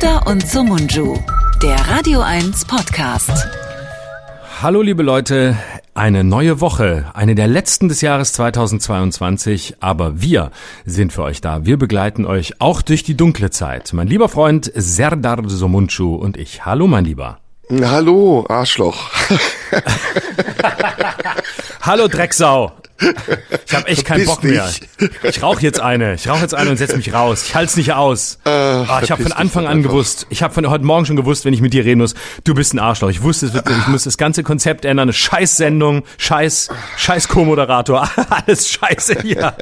Schröder und Sumunju, der Radio 1 Podcast. Hallo liebe Leute, eine neue Woche, eine der letzten des Jahres 2022, aber wir sind für euch da. Wir begleiten euch auch durch die dunkle Zeit. Mein lieber Freund Serdar Somunchu und ich. Hallo mein Lieber. Hallo, Arschloch. Hallo Drecksau. Ich habe echt keinen Bock mehr. Ich rauche jetzt eine. Ich rauche jetzt eine und setz mich raus. Ich halte es nicht aus. Äh, oh, ich habe von Anfang an gewusst. Ich habe von heute Morgen schon gewusst, wenn ich mit dir reden muss, du bist ein Arschloch. Ich wusste, es wird, ich muss das ganze Konzept ändern. Eine Scheiß-Sendung, Scheiß, Scheiß Co-Moderator, alles Scheiße hier.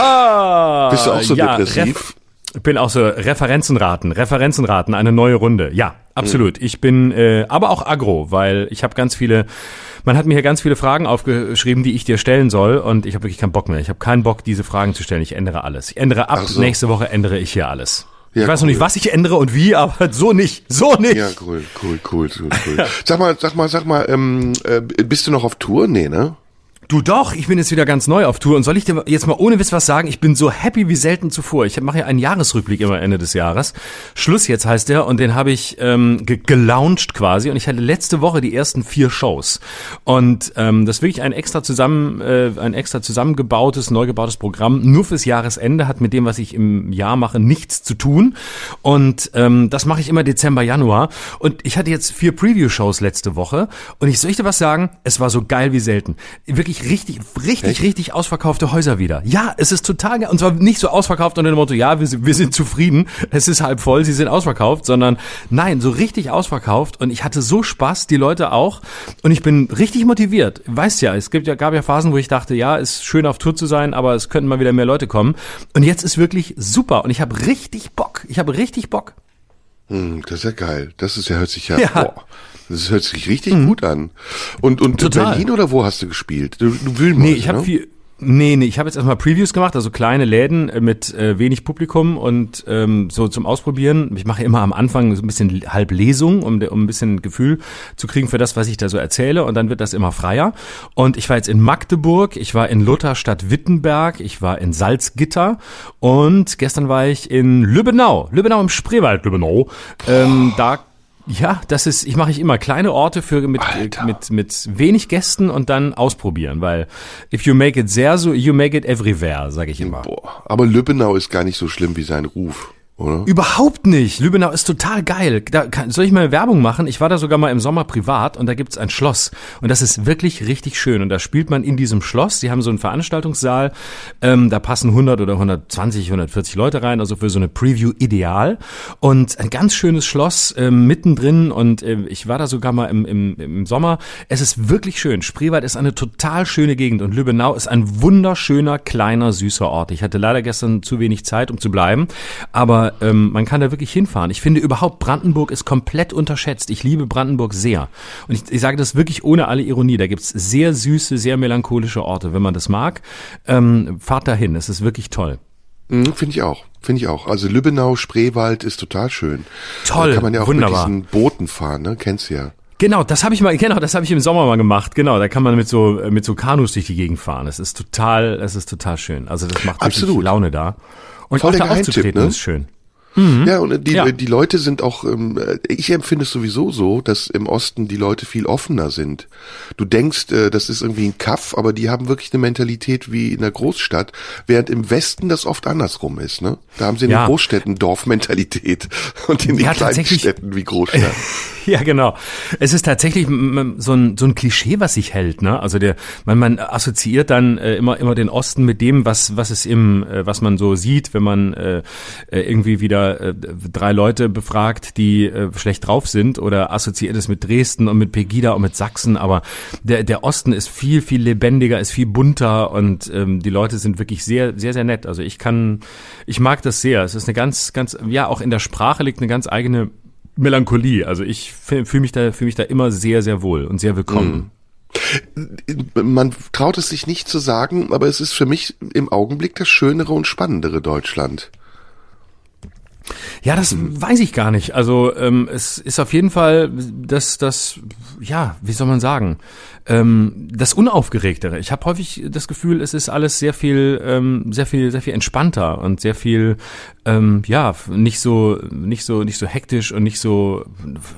oh, bist du auch so ja, depressiv? Ich bin auch so Referenzenraten, Referenzenraten, eine neue Runde. Ja, absolut. Ich bin äh, aber auch aggro, weil ich habe ganz viele man hat mir hier ganz viele Fragen aufgeschrieben, die ich dir stellen soll und ich habe wirklich keinen Bock mehr. Ich habe keinen Bock, diese Fragen zu stellen. Ich ändere alles. Ich ändere ab. So. Nächste Woche ändere ich hier alles. Ja, ich weiß cool. noch nicht, was ich ändere und wie, aber so nicht, so nicht. Ja, cool, cool, cool, cool. cool. Sag mal, sag mal, sag mal, ähm, äh, bist du noch auf Tour? Nee, ne? Du doch, ich bin jetzt wieder ganz neu auf Tour und soll ich dir jetzt mal ohne Witz was sagen? Ich bin so happy wie selten zuvor. Ich mache ja einen Jahresrückblick immer Ende des Jahres. Schluss jetzt heißt der und den habe ich ähm, ge gelauncht quasi und ich hatte letzte Woche die ersten vier Shows und ähm, das wirklich ein extra zusammen äh, ein extra zusammengebautes, neu gebautes Programm nur fürs Jahresende hat mit dem, was ich im Jahr mache, nichts zu tun und ähm, das mache ich immer Dezember, Januar und ich hatte jetzt vier Preview-Shows letzte Woche und ich soll ich dir was sagen? Es war so geil wie selten. Wirklich richtig, richtig, richtig, Echt? richtig ausverkaufte Häuser wieder. Ja, es ist total. Und zwar nicht so ausverkauft unter dem Motto, ja, wir, wir sind zufrieden, es ist halb voll, sie sind ausverkauft, sondern nein, so richtig ausverkauft. Und ich hatte so Spaß, die Leute auch. Und ich bin richtig motiviert. Weißt ja, es gibt ja, gab ja Phasen, wo ich dachte, ja, ist schön auf Tour zu sein, aber es könnten mal wieder mehr Leute kommen. Und jetzt ist wirklich super. Und ich habe richtig Bock. Ich habe richtig Bock. Hm, das ist ja geil. Das ist ja, hört sich ja, ja. Boah. Das hört sich richtig mhm. gut an. Und, und Total. Berlin oder wo hast du gespielt? Du, du Wilmot, Nee, ich habe ne? viel, Nee, nee, ich habe jetzt erstmal Previews gemacht, also kleine Läden äh, mit äh, wenig Publikum und ähm, so zum Ausprobieren. Ich mache immer am Anfang so ein bisschen halb Lesung, um, um ein bisschen Gefühl zu kriegen für das, was ich da so erzähle und dann wird das immer freier. Und ich war jetzt in Magdeburg, ich war in Lutherstadt Wittenberg, ich war in Salzgitter und gestern war ich in Lübbenau, Lübbenau im Spreewald, Lübbenau. Ähm, da ja, das ist, ich mache ich immer kleine Orte für mit, mit mit wenig Gästen und dann ausprobieren, weil if you make it there, so you make it everywhere, sage ich immer. Boah, aber Lübbenau ist gar nicht so schlimm wie sein Ruf oder? Überhaupt nicht. Lübbenau ist total geil. Da kann, soll ich mal Werbung machen? Ich war da sogar mal im Sommer privat und da gibt's ein Schloss. Und das ist wirklich richtig schön. Und da spielt man in diesem Schloss. Die haben so einen Veranstaltungssaal. Ähm, da passen 100 oder 120, 140 Leute rein. Also für so eine Preview ideal. Und ein ganz schönes Schloss äh, mittendrin. Und äh, ich war da sogar mal im, im, im Sommer. Es ist wirklich schön. Spreewald ist eine total schöne Gegend. Und Lübbenau ist ein wunderschöner, kleiner, süßer Ort. Ich hatte leider gestern zu wenig Zeit, um zu bleiben. Aber ähm, man kann da wirklich hinfahren. Ich finde überhaupt, Brandenburg ist komplett unterschätzt. Ich liebe Brandenburg sehr. Und ich, ich sage das wirklich ohne alle Ironie. Da gibt's sehr süße, sehr melancholische Orte. Wenn man das mag, ähm, fahrt dahin. Es ist wirklich toll. Mhm, Finde ich auch. Finde ich auch. Also Lübbenau, Spreewald ist total schön. Toll. Da kann man ja auch wunderbar. mit diesen Booten fahren, ne? Kennst du ja. Genau, das habe ich mal, genau, das habe ich im Sommer mal gemacht. Genau, da kann man mit so mit so Kanus durch die Gegend fahren. Es ist total, es ist total schön. Also das macht wirklich Absolut. Laune da. Und Voll auch da aufzutreten ne? ist schön. Mhm. Ja, und die, ja. die Leute sind auch, ähm, ich empfinde es sowieso so, dass im Osten die Leute viel offener sind. Du denkst, äh, das ist irgendwie ein Kaff, aber die haben wirklich eine Mentalität wie in der Großstadt, während im Westen das oft andersrum ist. Ne? Da haben sie in ja. den Großstädten Dorfmentalität und in den ja, kleinen Städten wie Großstadt. ja, genau. Es ist tatsächlich so ein, so ein Klischee, was sich hält. Ne? Also der, man, man assoziiert dann äh, immer, immer den Osten mit dem, was, was es im, äh, was man so sieht, wenn man äh irgendwie wieder äh, drei Leute befragt, die äh, schlecht drauf sind oder assoziiert es mit Dresden und mit Pegida und mit Sachsen, aber der, der Osten ist viel, viel lebendiger, ist viel bunter und ähm, die Leute sind wirklich sehr, sehr, sehr nett. Also ich kann, ich mag das sehr. Es ist eine ganz, ganz, ja, auch in der Sprache liegt eine ganz eigene Melancholie. Also ich fühle mich da, fühle mich da immer sehr, sehr wohl und sehr willkommen. Mm. Man traut es sich nicht zu sagen, aber es ist für mich im Augenblick das schönere und spannendere Deutschland. Ja, das hm. weiß ich gar nicht. Also ähm, es ist auf jeden Fall das, das, ja, wie soll man sagen, ähm, das Unaufgeregtere. Ich habe häufig das Gefühl, es ist alles sehr viel, ähm, sehr viel, sehr viel entspannter und sehr viel, ähm, ja, nicht so, nicht so, nicht so hektisch und nicht so,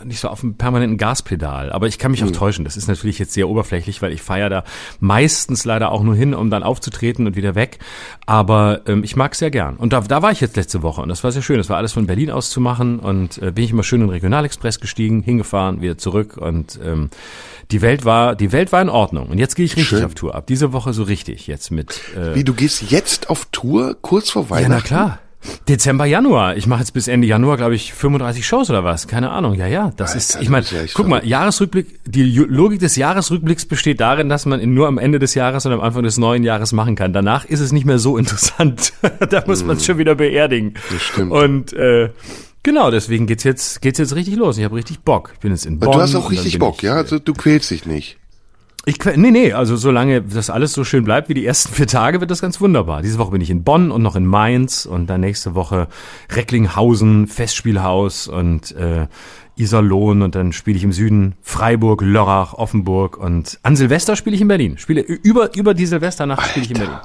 nicht so auf dem permanenten Gaspedal. Aber ich kann mich mhm. auch täuschen. Das ist natürlich jetzt sehr oberflächlich, weil ich feiere da meistens leider auch nur hin, um dann aufzutreten und wieder weg. Aber ähm, ich mag sehr gern. Und da, da war ich jetzt letzte Woche und das war sehr schön. Das war alles von Berlin aus zu machen und äh, bin ich immer schön in den Regionalexpress gestiegen, hingefahren, wieder zurück und ähm, die Welt war, die Welt war in Ordnung. Und jetzt gehe ich richtig Schön. auf Tour ab. Diese Woche so richtig jetzt mit. Äh, Wie du gehst jetzt auf Tour kurz vor Weihnachten? Ja, na klar. Dezember, Januar. Ich mache jetzt bis Ende Januar, glaube ich, 35 Shows oder was. Keine Ahnung. Ja, ja. Das Alter, ist, ich meine, ja guck mal, Jahresrückblick, die Logik des Jahresrückblicks besteht darin, dass man ihn nur am Ende des Jahres und am Anfang des neuen Jahres machen kann. Danach ist es nicht mehr so interessant. da muss man es mm. schon wieder beerdigen. Das stimmt. Und äh, Genau, deswegen geht's jetzt geht's jetzt richtig los. Ich habe richtig Bock. Ich bin jetzt in Bonn. Du hast auch richtig Bock, ich, ja? Also du quälst dich nicht. Ich nee, nee, also solange das alles so schön bleibt wie die ersten vier Tage, wird das ganz wunderbar. Diese Woche bin ich in Bonn und noch in Mainz und dann nächste Woche Recklinghausen, Festspielhaus und äh, Iserlohn und dann spiele ich im Süden Freiburg, Lörrach, Offenburg und an Silvester spiele ich in Berlin. Spiele über über die Silvesternacht spiele ich in Berlin.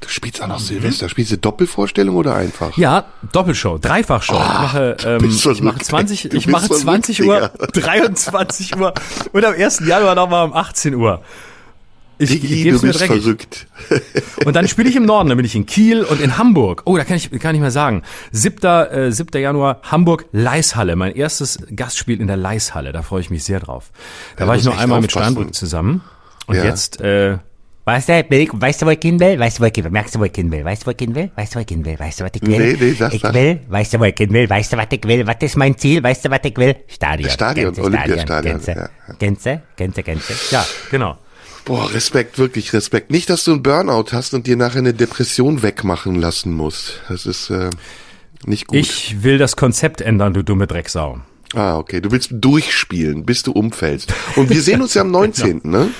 Du spielst auch noch Silvester. Spielst du Doppelvorstellung oder einfach? Ja, Doppelshow, Dreifachshow. Oh, ich mache, ähm, ich mache 20, ich mache 20 Uhr, 23 Uhr und am 1. Januar nochmal um 18 Uhr. Ich, Digi, du bist verrückt. Und dann spiele ich im Norden, dann bin ich in Kiel und in Hamburg. Oh, da kann ich kann ich mal sagen. 7. Äh, 7. Januar, Hamburg, Leishalle. Mein erstes Gastspiel in der Leishalle. Da freue ich mich sehr drauf. Da ja, war ich nur einmal aufpassen. mit Steinbrück zusammen. Und ja. jetzt äh, Weißt du, weißt du, wo ich hin will? Weißt du, wo ich hin will? Merkst du, wo ich hin will? Weißt du, wo ich hin will? Weißt du, wo ich hin will? Weißt du, was ich will? Nee, nee, sag, ich sag. will, weißt du, wo ich hin will? Weißt du, was ich will? Was ist mein Ziel? Weißt du, was ich will? Stadion. Stadion, Gänse, Olympiastadion. Gänse, ja. Gänse, Gänse, Gänse. Ja, genau. Boah, Respekt, wirklich Respekt. Nicht, dass du einen Burnout hast und dir nachher eine Depression wegmachen lassen musst. Das ist äh, nicht gut. Ich will das Konzept ändern, du dumme Drecksau. Ah, okay. Du willst durchspielen, bis du umfällst. Und wir sehen uns ja am 19., genau. ne?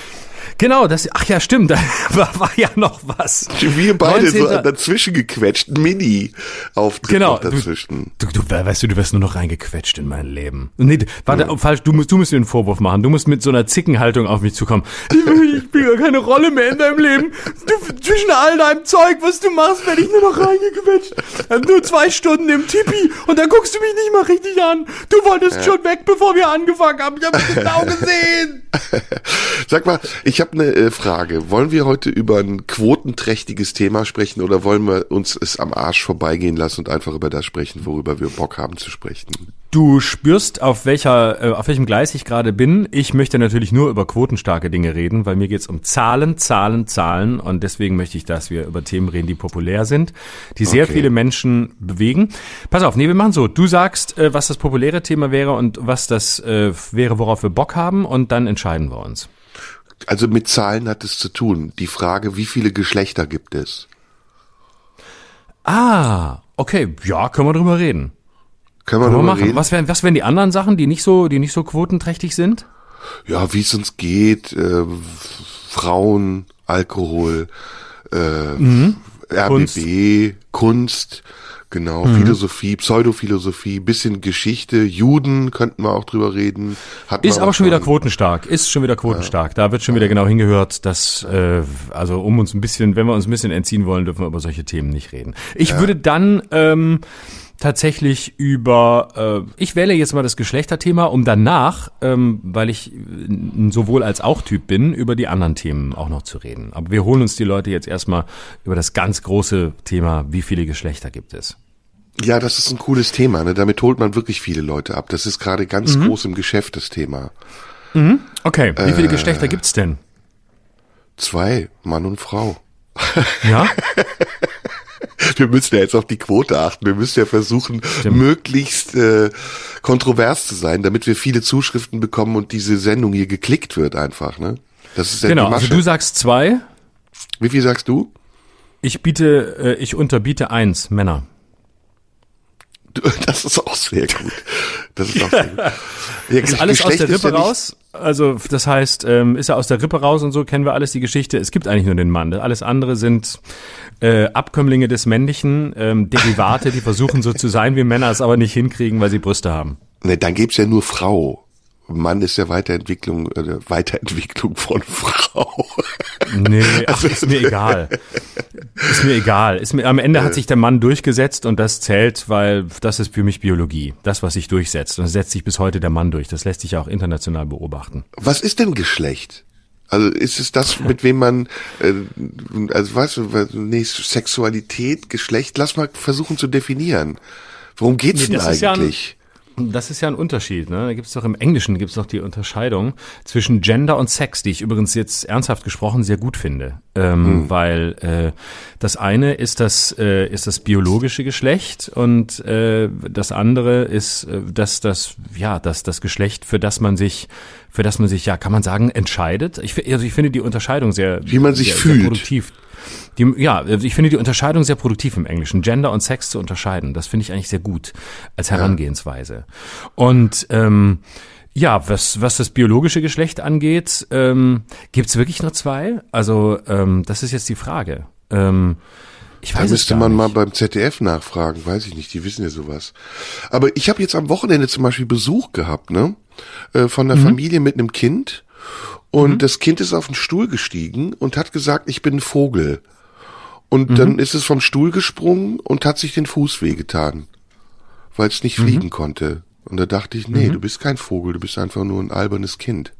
Genau, das, ach ja, stimmt, da war, war ja noch was. Wir beide 19. so dazwischen gequetscht, Mini auf genau, dazwischen. Du, du, du, weißt du, du wirst nur noch reingequetscht in mein Leben. Nee, warte, ja. falsch, du musst, du musst mir einen Vorwurf machen. Du musst mit so einer Zickenhaltung auf mich zukommen. Ich spiele gar keine Rolle mehr in deinem Leben. Du, zwischen all deinem Zeug, was du machst, werde ich nur noch reingequetscht. Nur zwei Stunden im Tipi und dann guckst du mich nicht mal richtig an. Du wolltest ja. schon weg, bevor wir angefangen haben. Ich habe genau gesehen. Sag mal, ich habe habe eine äh, Frage. Wollen wir heute über ein quotenträchtiges Thema sprechen oder wollen wir uns es am Arsch vorbeigehen lassen und einfach über das sprechen, worüber wir Bock haben zu sprechen? Du spürst, auf welcher, äh, auf welchem Gleis ich gerade bin. Ich möchte natürlich nur über quotenstarke Dinge reden, weil mir geht's um Zahlen, Zahlen, Zahlen und deswegen möchte ich, dass wir über Themen reden, die populär sind, die sehr okay. viele Menschen bewegen. Pass auf, nee, wir machen so. Du sagst, äh, was das populäre Thema wäre und was das äh, wäre, worauf wir Bock haben und dann entscheiden wir uns. Also mit Zahlen hat es zu tun. Die Frage, wie viele Geschlechter gibt es? Ah, okay, ja, können wir drüber reden. Können wir, können wir machen. Reden? Was wären, was wären die anderen Sachen, die nicht so, die nicht so quotenträchtig sind? Ja, wie es uns geht, äh, Frauen, Alkohol, äh, mhm. RBB, Kunst, Kunst Genau, mhm. Philosophie, Pseudophilosophie, bisschen Geschichte, Juden könnten wir auch drüber reden. Ist aber schon wieder quotenstark, ist schon wieder quotenstark. Ja. Da wird schon wieder genau hingehört, dass, äh, also um uns ein bisschen, wenn wir uns ein bisschen entziehen wollen, dürfen wir über solche Themen nicht reden. Ich ja. würde dann ähm, tatsächlich über, äh, ich wähle jetzt mal das Geschlechterthema, um danach, ähm, weil ich ein sowohl als auch Typ bin, über die anderen Themen auch noch zu reden. Aber wir holen uns die Leute jetzt erstmal über das ganz große Thema, wie viele Geschlechter gibt es. Ja, das ist ein cooles Thema. Ne? Damit holt man wirklich viele Leute ab. Das ist gerade ganz mhm. groß im Geschäft, das Thema. Mhm. Okay, wie viele äh, Geschlechter gibt's denn? Zwei, Mann und Frau. Ja? wir müssen ja jetzt auf die Quote achten. Wir müssen ja versuchen, Stimmt. möglichst äh, kontrovers zu sein, damit wir viele Zuschriften bekommen und diese Sendung hier geklickt wird einfach. Ne? Das ist ja genau. Also du sagst zwei. Wie viel sagst du? Ich biete, äh, ich unterbiete eins Männer. Das ist auch sehr gut. Das ist auch sehr gut. Ja, Ist alles aus der Rippe raus? Also das heißt, ähm, ist er aus der Rippe raus und so kennen wir alles die Geschichte. Es gibt eigentlich nur den Mann. Alles andere sind äh, Abkömmlinge des Männlichen, ähm, Derivate, die versuchen so zu sein wie Männer, es aber nicht hinkriegen, weil sie Brüste haben. Ne, dann gibt's ja nur Frau. Mann ist ja Weiterentwicklung, äh, Weiterentwicklung von Frau. Nee, ach, ist mir egal. Ist mir egal. Ist mir, am Ende hat sich der Mann durchgesetzt und das zählt, weil das ist für mich Biologie. Das, was sich durchsetzt. Und das setzt sich bis heute der Mann durch. Das lässt sich ja auch international beobachten. Was ist denn Geschlecht? Also ist es das, mit wem man, äh, also weißt du, was- nee, Sexualität, Geschlecht, lass mal versuchen zu definieren. Worum geht's Nee, denn eigentlich? Das ist ja ein Unterschied. Ne? Da gibt es doch im Englischen gibt's doch die Unterscheidung zwischen Gender und Sex, die ich übrigens jetzt ernsthaft gesprochen sehr gut finde, ähm, weil äh, das eine ist das äh, ist das biologische Geschlecht und äh, das andere ist äh, das das ja das das Geschlecht für das man sich für das man sich ja kann man sagen entscheidet. Ich also ich finde die Unterscheidung sehr Wie man sich sehr, fühlt. sehr produktiv. Die, ja, ich finde die Unterscheidung sehr produktiv im Englischen. Gender und Sex zu unterscheiden, das finde ich eigentlich sehr gut als Herangehensweise. Und ähm, ja, was, was das biologische Geschlecht angeht, ähm, gibt es wirklich nur zwei? Also ähm, das ist jetzt die Frage. Ähm, ich Da weiß es müsste man nicht. mal beim ZDF nachfragen, weiß ich nicht, die wissen ja sowas. Aber ich habe jetzt am Wochenende zum Beispiel Besuch gehabt, ne? Äh, von Mhm. einer Familie mit einem Kind. Und das Kind ist auf den Stuhl gestiegen und hat gesagt, ich bin ein Vogel. Und Mhm. dann ist es vom Stuhl gesprungen und hat sich den Fuß wehgetan, weil es Mhm. nicht fliegen konnte. Und da dachte ich, nee, du bist kein Vogel, du bist einfach nur ein albernes Kind.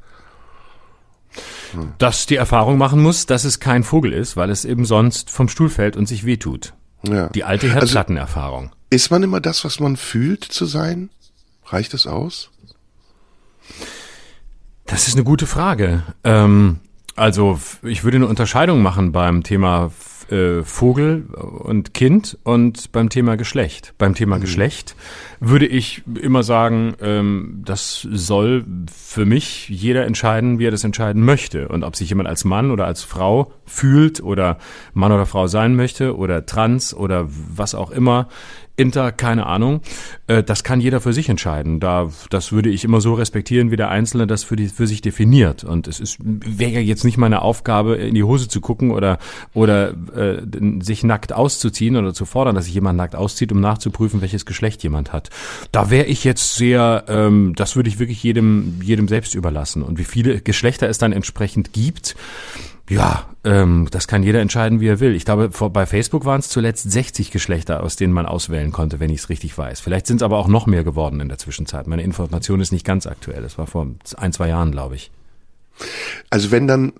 Dass die Erfahrung machen muss, dass es kein Vogel ist, weil es eben sonst vom Stuhl fällt und sich wehtut. Ja. Die alte Also- Herdplattenerfahrung. Ist man immer das, was man fühlt zu sein? Reicht das aus? Das ist eine gute Frage. Ähm, also ich würde eine Unterscheidung machen beim Thema äh, Vogel und Kind und beim Thema Geschlecht. Beim Thema Geschlecht würde ich immer sagen, ähm, das soll für mich jeder entscheiden, wie er das entscheiden möchte. Und ob sich jemand als Mann oder als Frau fühlt oder Mann oder Frau sein möchte oder trans oder was auch immer, Inter, keine Ahnung. Äh, das kann jeder für sich entscheiden. Da, das würde ich immer so respektieren, wie der Einzelne das für, die, für sich definiert. Und es ist wäre ja jetzt nicht meine Aufgabe, in die Hose zu gucken oder oder äh, sich nackt auszuziehen oder zu fordern, dass sich jemand nackt auszieht, um nachzuprüfen, welches Geschlecht jemand hat. Da wäre ich jetzt sehr, ähm, das würde ich wirklich jedem jedem selbst überlassen. Und wie viele Geschlechter es dann entsprechend gibt, ja, ähm, das kann jeder entscheiden, wie er will. Ich glaube, vor, bei Facebook waren es zuletzt 60 Geschlechter, aus denen man auswählen konnte, wenn ich es richtig weiß. Vielleicht sind es aber auch noch mehr geworden in der Zwischenzeit. Meine Information ist nicht ganz aktuell. Das war vor ein, zwei Jahren, glaube ich. Also wenn dann,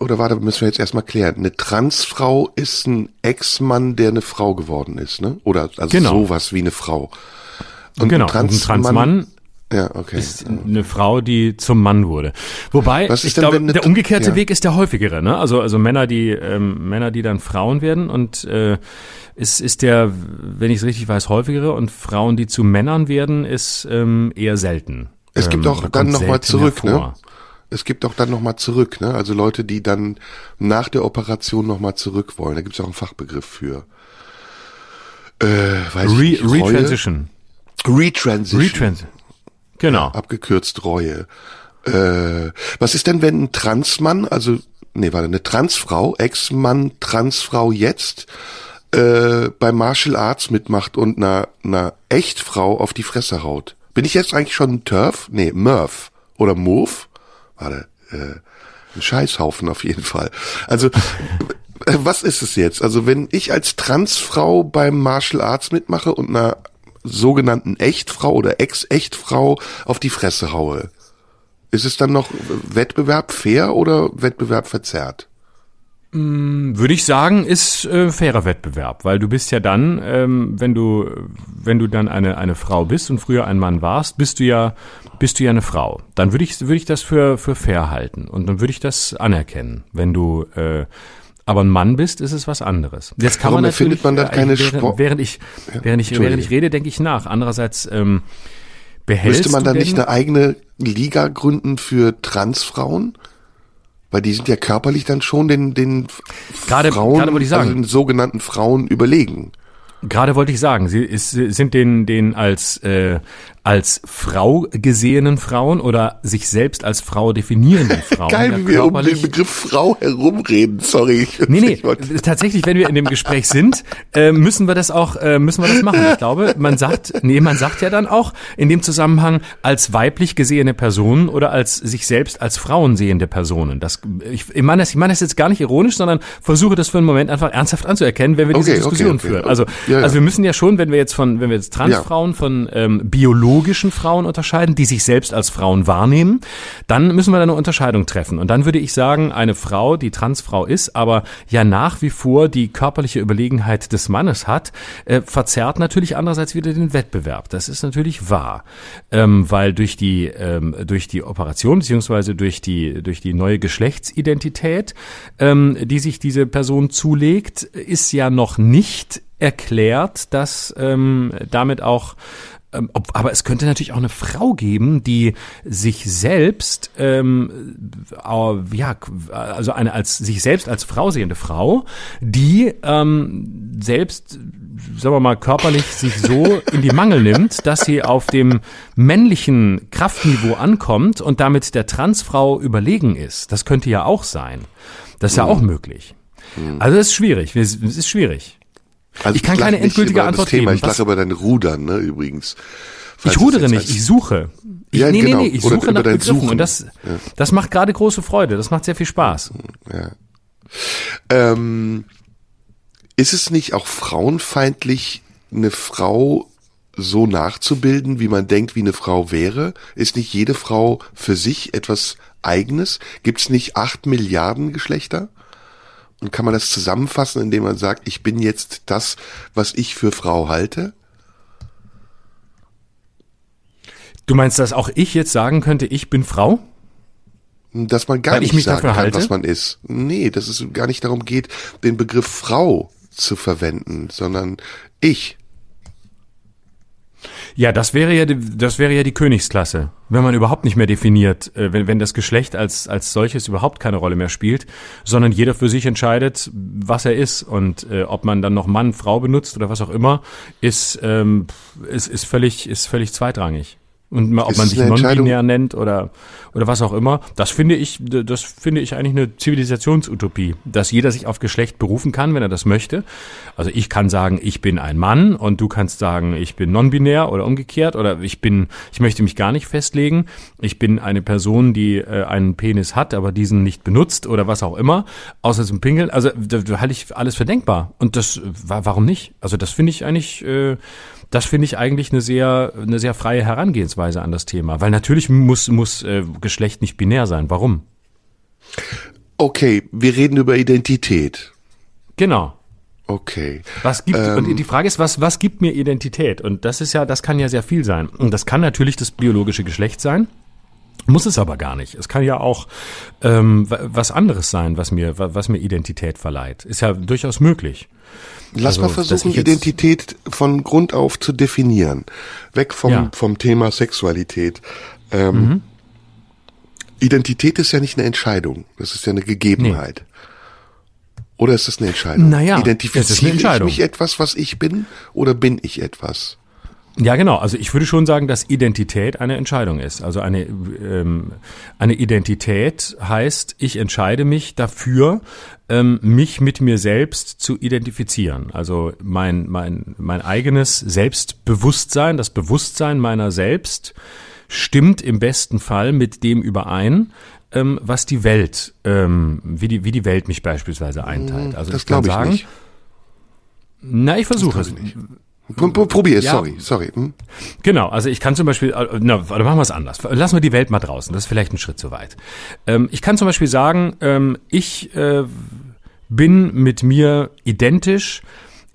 oder warte, müssen wir jetzt erstmal klären, eine Transfrau ist ein Ex-Mann, der eine Frau geworden ist, ne? Oder also Genau. sowas wie eine Frau. Und genau. Und ein Transmann ja, okay. ist eine Frau, die zum Mann wurde. Wobei, ich denn, glaube, der umgekehrte ja. Weg ist der häufigere. Ne? Also, also Männer, die ähm, Männer, die dann Frauen werden und äh, ist, ist der, wenn ich es richtig weiß, häufigere und Frauen, die zu Männern werden, ist ähm, eher selten. Es gibt Ähm, auch dann nochmal zurück, hervor. ne? Es gibt auch dann nochmal zurück, ne? Also Leute, die dann nach der Operation nochmal zurück wollen. Da gibt's auch einen Fachbegriff für. Äh, weiß ich Re nicht, Reue? Retransition. Retransition. Genau. abgekürzt Reue. Äh, was ist denn, wenn ein Transmann, also, nee, warte, eine Transfrau, Ex-Mann, Transfrau jetzt, äh, bei Martial Arts mitmacht und einer, einer Echtfrau auf die Fresse haut? Bin ich jetzt eigentlich schon ein Turf? Nee, Murph. Oder Move? Warte, äh, ein Scheißhaufen auf jeden Fall. Also, was ist es jetzt? Also, wenn ich als Transfrau beim Martial Arts mitmache und einer sogenannten Echtfrau oder Ex-Echtfrau auf die Fresse haue, ist es dann noch Wettbewerb fair oder Wettbewerb verzerrt? Würde ich sagen, ist äh, fairer Wettbewerb, weil du bist ja dann, ähm, wenn du wenn du dann eine eine Frau bist und früher ein Mann warst, bist du ja bist du ja eine Frau. Dann würde ich würde ich das für für fair halten und dann würde ich das anerkennen. Wenn du äh, aber ein Mann bist, ist es was anderes. Jetzt kann Warum man natürlich, man dann äh, keine während, Sport- während ich während ich während ich rede, denke ich nach. Andererseits ähm, behältst Müsste man dann nicht eine eigene Liga gründen für Transfrauen? Weil die sind ja körperlich dann schon den, den Gerade- Frauen, gerade wollte ich sagen. also den sogenannten Frauen überlegen. Gerade wollte ich sagen, Sie ist, sind den, den als, äh, als Frau gesehenen Frauen oder sich selbst als Frau definierenden Frauen. Geil, ja wie wir um den Begriff Frau herumreden. Sorry. Nee, nee, tatsächlich, wenn wir in dem Gespräch sind, äh, müssen wir das auch, äh, müssen wir das machen. Ich glaube, man sagt, nee, man sagt ja dann auch in dem Zusammenhang als weiblich gesehene Personen oder als sich selbst als Frauen sehende Personen. Das, ich, ich meine das, ich meine das jetzt gar nicht ironisch, sondern versuche das für einen Moment einfach ernsthaft anzuerkennen, wenn wir diese Okay, okay, Diskussion okay. führen. Also, Ja, ja. also wir müssen ja schon, wenn wir jetzt von, wenn wir jetzt Transfrauen von ähm, biologischen Frauen unterscheiden, die sich selbst als Frauen wahrnehmen, dann müssen wir da eine Unterscheidung treffen. Und dann würde ich sagen, eine Frau, die Transfrau ist, aber ja nach wie vor die körperliche Überlegenheit des Mannes hat, äh, verzerrt natürlich andererseits wieder den Wettbewerb. Das ist natürlich wahr, ähm, weil durch die ähm, durch die Operation beziehungsweise durch die durch die neue Geschlechtsidentität, ähm, die sich diese Person zulegt, ist ja noch nicht erklärt, dass ähm, damit auch aber es könnte natürlich auch eine Frau geben, die sich selbst, ähm, äh, ja, also eine als sich selbst als Frau sehende Frau, die ähm, selbst, sagen wir mal, körperlich sich so in die Mangel nimmt, dass sie auf dem männlichen Kraftniveau ankommt und damit der Transfrau überlegen ist. Das könnte ja auch sein. Das ist ja auch möglich. Also es ist schwierig. Es ist schwierig. Also ich kann lach keine endgültige Antwort Thema. geben. Ich lache über dein Rudern, ne, übrigens. Ich rudere nicht, ich suche. Ich, Ja, nee, genau. nee, nee, ich Oder suche nach Begriffen Suchen. und das, das macht gerade große Freude, das macht sehr viel Spaß. Ja. Ähm, ist es nicht auch frauenfeindlich, eine Frau so nachzubilden, wie man denkt, wie eine Frau wäre? Ist nicht jede Frau für sich etwas Eigenes? Gibt es nicht acht Milliarden Geschlechter? Und kann man das zusammenfassen, indem man sagt, ich bin jetzt das, was ich für Frau halte? Du meinst, dass auch ich jetzt sagen könnte, ich bin Frau? Dass man gar nicht sagen dafür kann, halte? was man ist. Nee, dass es gar nicht darum geht, den Begriff Frau zu verwenden, sondern ich. Ja, das wäre ja, das wäre ja die Königsklasse, wenn man überhaupt nicht mehr definiert, äh, wenn, wenn das Geschlecht als, als solches überhaupt keine Rolle mehr spielt, sondern jeder für sich entscheidet, was er ist und äh, ob man dann noch Mann, Frau benutzt oder was auch immer, ist, ähm, ist, ist völlig, ist völlig zweitrangig. Und mal, ob Ist man sich non-binär nennt oder, oder was auch immer, das finde ich, das finde ich eigentlich eine Zivilisationsutopie, dass jeder sich auf Geschlecht berufen kann, wenn er das möchte. Also ich kann sagen, ich bin ein Mann und du kannst sagen, ich bin non-binär oder umgekehrt oder ich bin, ich möchte mich gar nicht festlegen. Ich bin eine Person, die äh, einen Penis hat, aber diesen nicht benutzt oder was auch immer, außer zum Pinkeln. Also da, da halte ich alles für denkbar. Und das, wa- warum nicht? Also das finde ich eigentlich, äh, das finde ich eigentlich eine sehr, eine sehr freie Herangehensweise an das Thema. Weil natürlich muss, muss äh, Geschlecht nicht binär sein. Warum? Okay, wir reden über Identität. Genau. Okay. Was gibt, Ähm. und die Frage ist, was, was gibt mir Identität? Und das ist ja, das kann ja sehr viel sein. Und das kann natürlich das biologische Geschlecht sein. Muss es aber gar nicht. Es kann ja auch ähm, wa- was anderes sein, was mir, wa- was mir Identität verleiht. Ist ja durchaus möglich. Lass Also, mal versuchen, Identität von Grund auf zu definieren. Weg vom, Ja. vom Thema Sexualität. Ähm, Mhm. Identität ist ja nicht eine Entscheidung. Das ist ja eine Gegebenheit. Oder ist das eine Entscheidung? Naja, ist eine Identifiziere ich Entscheidung. mich etwas, was ich bin? Oder bin ich etwas? Ja, genau. Also ich würde schon sagen, dass Identität eine Entscheidung ist. Also eine, ähm, eine Identität heißt, ich entscheide mich dafür, ähm, mich mit mir selbst zu identifizieren. Also mein, mein, mein eigenes Selbstbewusstsein, das Bewusstsein meiner selbst stimmt im besten Fall mit dem überein, ähm, was die Welt, ähm, wie die, wie die Welt mich beispielsweise einteilt. Also das ich kann ich sagen, nicht. na, ich versuche es. P- Probier es, Ja. sorry, sorry. Hm? Genau, also ich kann zum Beispiel, äh, na, warte, machen wir es anders. Lassen wir die Welt mal draußen, das ist vielleicht ein Schritt zu weit. Ähm, ich kann zum Beispiel sagen, ähm, ich äh, bin mit mir identisch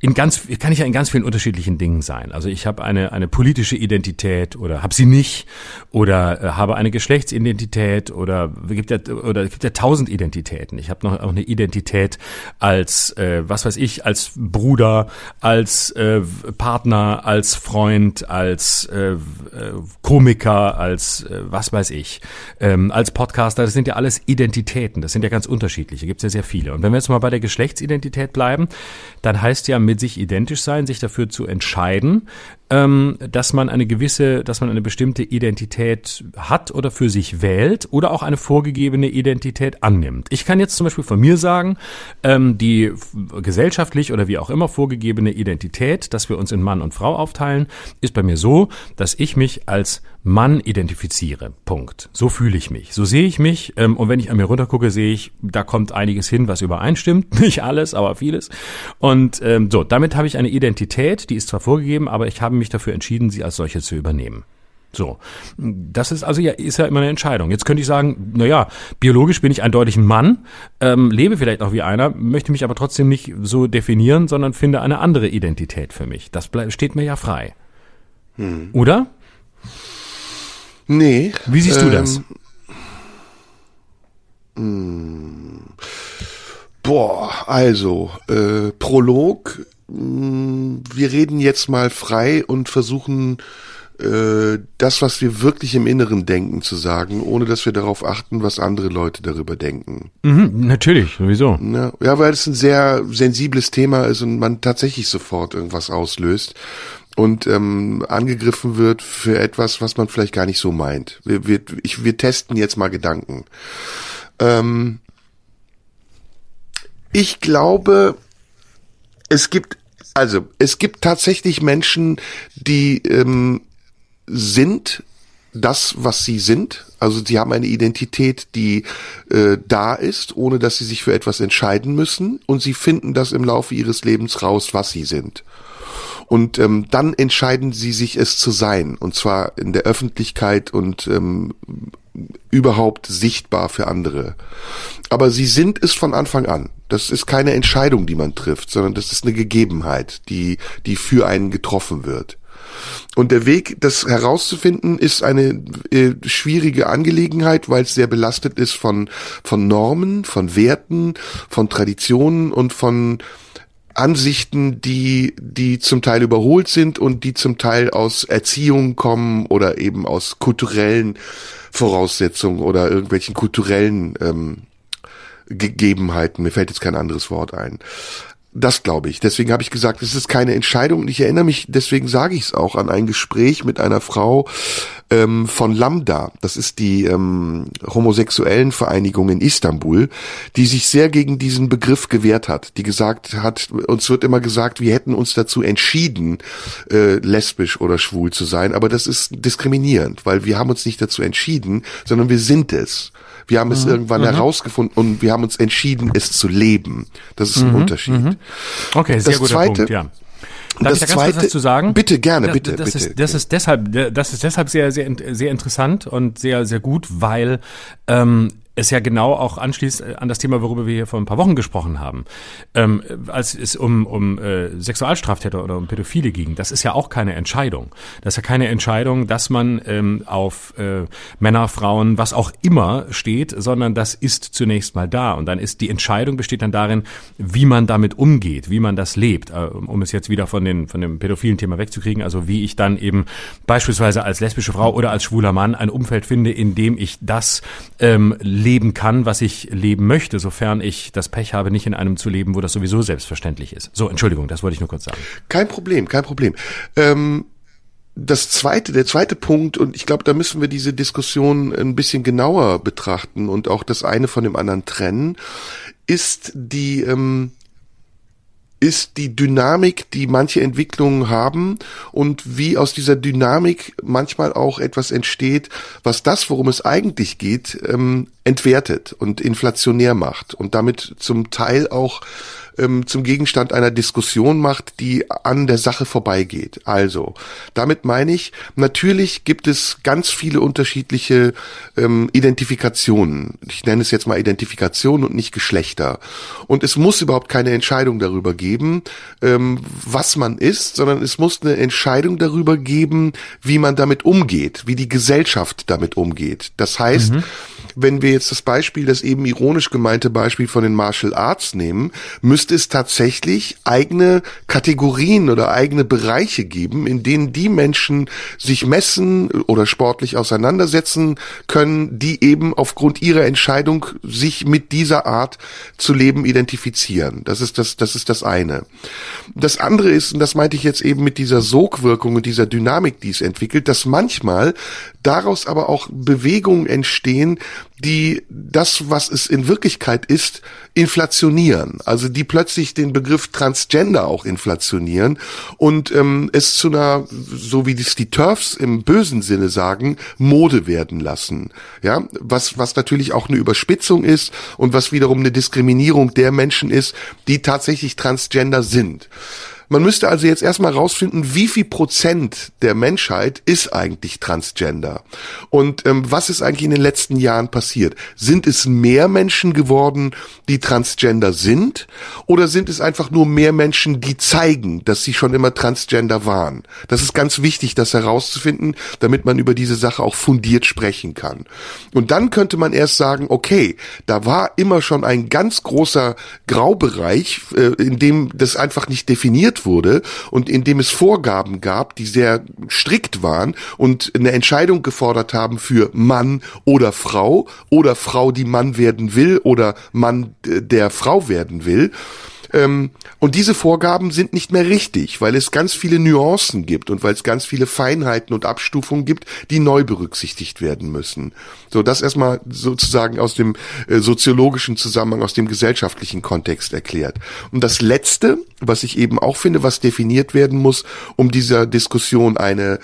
in ganz, kann ich ja in ganz vielen unterschiedlichen Dingen sein. Also ich habe eine, eine politische Identität oder habe sie nicht oder äh, habe eine Geschlechtsidentität oder gibt ja, oder gibt ja tausend Identitäten. Ich habe noch auch eine Identität als, äh, was weiß ich, als Bruder, als äh, Partner, als Freund, als äh, äh, Komiker, als äh, was weiß ich, ähm, als Podcaster. Das sind ja alles Identitäten. Das sind ja ganz unterschiedliche. Gibt es ja sehr viele. Und wenn wir jetzt mal bei der Geschlechtsidentität bleiben, dann heißt ja mit sich identisch sein, sich dafür zu entscheiden, ähm, dass man eine gewisse, dass man eine bestimmte Identität hat oder für sich wählt oder auch eine vorgegebene Identität annimmt. Ich kann jetzt zum Beispiel von mir sagen, ähm, die gesellschaftlich oder wie auch immer vorgegebene Identität, dass wir uns in Mann und Frau aufteilen, ist bei mir so, dass ich mich als Mann identifiziere. Punkt. So fühle ich mich. So sehe ich mich. Ähm, und wenn ich an mir runtergucke, sehe ich, da kommt einiges hin, was übereinstimmt. Nicht alles, aber vieles. Und ähm, so, damit habe ich eine Identität, die ist zwar vorgegeben, aber ich habe mich dafür entschieden, sie als solche zu übernehmen. So, das ist also ja ist ja immer eine Entscheidung. Jetzt könnte ich sagen, na ja, biologisch bin ich eindeutig ein Mann, ähm, lebe vielleicht auch wie einer, möchte mich aber trotzdem nicht so definieren, sondern finde eine andere Identität für mich. Das steht mir ja frei, hm. oder? Nee. Wie siehst ähm, du das? Hm. Boah, also äh, Prolog. Mh, hm, wir reden jetzt mal frei und versuchen äh, das, was wir wirklich im Inneren denken, zu sagen, ohne dass wir darauf achten, was andere Leute darüber denken. Mhm, natürlich, sowieso. Ja, ja, weil es ein sehr sensibles Thema ist und man tatsächlich sofort irgendwas auslöst und ähm, angegriffen wird für etwas, was man vielleicht gar nicht so meint. Wir, wir, ich, wir testen jetzt mal Gedanken. Ähm, ich glaube, es gibt also es gibt tatsächlich Menschen, die ähm, sind das, was sie sind. Also sie haben eine Identität, die äh, da ist, ohne dass sie sich für etwas entscheiden müssen. Und sie finden das im Laufe ihres Lebens raus, was sie sind. Und ähm, dann entscheiden sie sich, es zu sein. Und zwar in der Öffentlichkeit und ähm, überhaupt sichtbar für andere. Aber sie sind es von Anfang an. Das ist keine Entscheidung, die man trifft, sondern das ist eine Gegebenheit, die, die für einen getroffen wird. Und der Weg, das herauszufinden, ist eine äh, schwierige Angelegenheit, weil es sehr belastet ist von, von Normen, von Werten, von Traditionen und von Ansichten, die, die zum Teil überholt sind und die zum Teil aus Erziehung kommen oder eben aus kulturellen Voraussetzungen oder irgendwelchen kulturellen ähm, Gegebenheiten. Mir fällt jetzt kein anderes Wort ein. Das glaube ich. Deswegen habe ich gesagt, es ist keine Entscheidung. Und ich erinnere mich, deswegen sage ich es auch, an ein Gespräch mit einer Frau ähm, von Lambda. Das ist die ähm, homosexuellen Vereinigung in Istanbul, die sich sehr gegen diesen Begriff gewehrt hat. Die gesagt hat, uns wird immer gesagt, wir hätten uns dazu entschieden, äh, lesbisch oder schwul zu sein. Aber das ist diskriminierend, weil wir haben uns nicht dazu entschieden, sondern wir sind es. Wir haben es mhm. irgendwann mhm. herausgefunden und wir haben uns entschieden, es zu leben. Das ist ein mhm. Unterschied. Mhm. Okay, sehr das guter zweite, Punkt, ja. Darf das ich da ganz zweite, kurz was zu sagen? Bitte, gerne, bitte. Das, bitte. Ist, das ist deshalb, das ist deshalb sehr, sehr, sehr interessant und sehr, sehr gut, weil ähm, es ja genau auch anschließt äh, an das Thema, worüber wir hier vor ein paar Wochen gesprochen haben, ähm, als es um, um äh, Sexualstraftäter oder um Pädophile ging. Das ist ja auch keine Entscheidung. Das ist ja keine Entscheidung, dass man ähm, auf äh, Männer, Frauen, was auch immer steht, sondern das ist zunächst mal da. Und dann ist die Entscheidung besteht dann darin, wie man damit umgeht, wie man das lebt, äh, um es jetzt wieder von, den, von dem pädophilen Thema wegzukriegen. Also wie ich dann eben beispielsweise als lesbische Frau oder als schwuler Mann ein Umfeld finde, in dem ich das ähm, leben kann, was ich leben möchte, sofern ich das Pech habe, nicht in einem zu leben, wo das sowieso selbstverständlich ist. So, Entschuldigung, das wollte ich nur kurz sagen. Kein Problem, kein Problem. Ähm das zweite, der zweite Punkt, und ich glaube, da müssen wir diese Diskussion ein bisschen genauer betrachten und auch das eine von dem anderen trennen, ist die, ähm, ist die Dynamik, die manche Entwicklungen haben und wie aus dieser Dynamik manchmal auch etwas entsteht, was das, worum es eigentlich geht, ähm, entwertet und inflationär macht und damit zum Teil auch ähm, zum Gegenstand einer Diskussion macht, die an der Sache vorbeigeht. Also, damit meine ich, natürlich gibt es ganz viele unterschiedliche ähm, Identifikationen. Ich nenne es jetzt mal Identifikation und nicht Geschlechter. Und es muss überhaupt keine Entscheidung darüber geben, ähm, was man ist, sondern es muss eine Entscheidung darüber geben, wie man damit umgeht, wie die Gesellschaft damit umgeht. Das heißt, mhm wenn wir jetzt das Beispiel, das eben ironisch gemeinte Beispiel von den Martial Arts nehmen, müsste es tatsächlich eigene Kategorien oder eigene Bereiche geben, in denen die Menschen sich messen oder sportlich auseinandersetzen können, die eben aufgrund ihrer Entscheidung sich mit dieser Art zu leben identifizieren. Das ist das, das ist das eine. Das andere ist, und das meinte ich jetzt eben mit dieser Sogwirkung und dieser Dynamik, die es entwickelt, dass manchmal daraus aber auch Bewegungen entstehen, die das, was es in Wirklichkeit ist, inflationieren. Also die plötzlich den Begriff Transgender auch inflationieren und ähm, es zu einer, so wie das die Turfs im bösen Sinne sagen, Mode werden lassen. Ja, was, was natürlich auch eine Überspitzung ist und was wiederum eine Diskriminierung der Menschen ist, die tatsächlich Transgender sind. Man müsste also jetzt erstmal rausfinden, wie viel Prozent der Menschheit ist eigentlich Transgender? Und ähm, was ist eigentlich in den letzten Jahren passiert? Sind es mehr Menschen geworden, die Transgender sind? Oder sind es einfach nur mehr Menschen, die zeigen, dass sie schon immer Transgender waren? Das ist ganz wichtig, das herauszufinden, damit man über diese Sache auch fundiert sprechen kann. Und dann könnte man erst sagen, okay, da war immer schon ein ganz großer Graubereich, äh, in dem das einfach nicht definiert wurde und in dem es Vorgaben gab, die sehr strikt waren und eine Entscheidung gefordert haben für Mann oder Frau oder Frau, die Mann werden will oder Mann, der Frau werden will. Ähm, und diese Vorgaben sind nicht mehr richtig, weil es ganz viele Nuancen gibt und weil es ganz viele Feinheiten und Abstufungen gibt, die neu berücksichtigt werden müssen. So, das erstmal sozusagen aus dem äh, soziologischen Zusammenhang, aus dem gesellschaftlichen Kontext erklärt. Und das Letzte, was ich eben auch finde, was definiert werden muss, um dieser Diskussion eine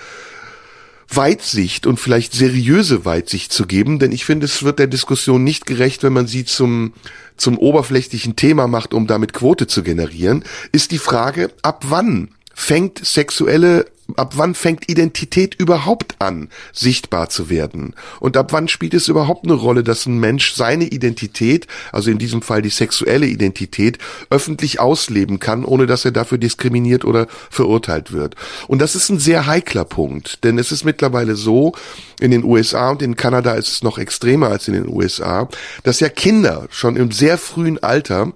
Weitsicht und vielleicht seriöse Weitsicht zu geben, denn ich finde, es wird der Diskussion nicht gerecht, wenn man sie zum zum oberflächlichen Thema macht, um damit Quote zu generieren, ist die Frage, ab wann fängt sexuelle ab wann fängt Identität überhaupt an, sichtbar zu werden? Und ab wann spielt es überhaupt eine Rolle, dass ein Mensch seine Identität, also in diesem Fall die sexuelle Identität, öffentlich ausleben kann, ohne dass er dafür diskriminiert oder verurteilt wird? Und das ist ein sehr heikler Punkt, denn es ist mittlerweile so, in den USA und in Kanada ist es noch extremer als in den USA, dass ja Kinder schon im sehr frühen Alter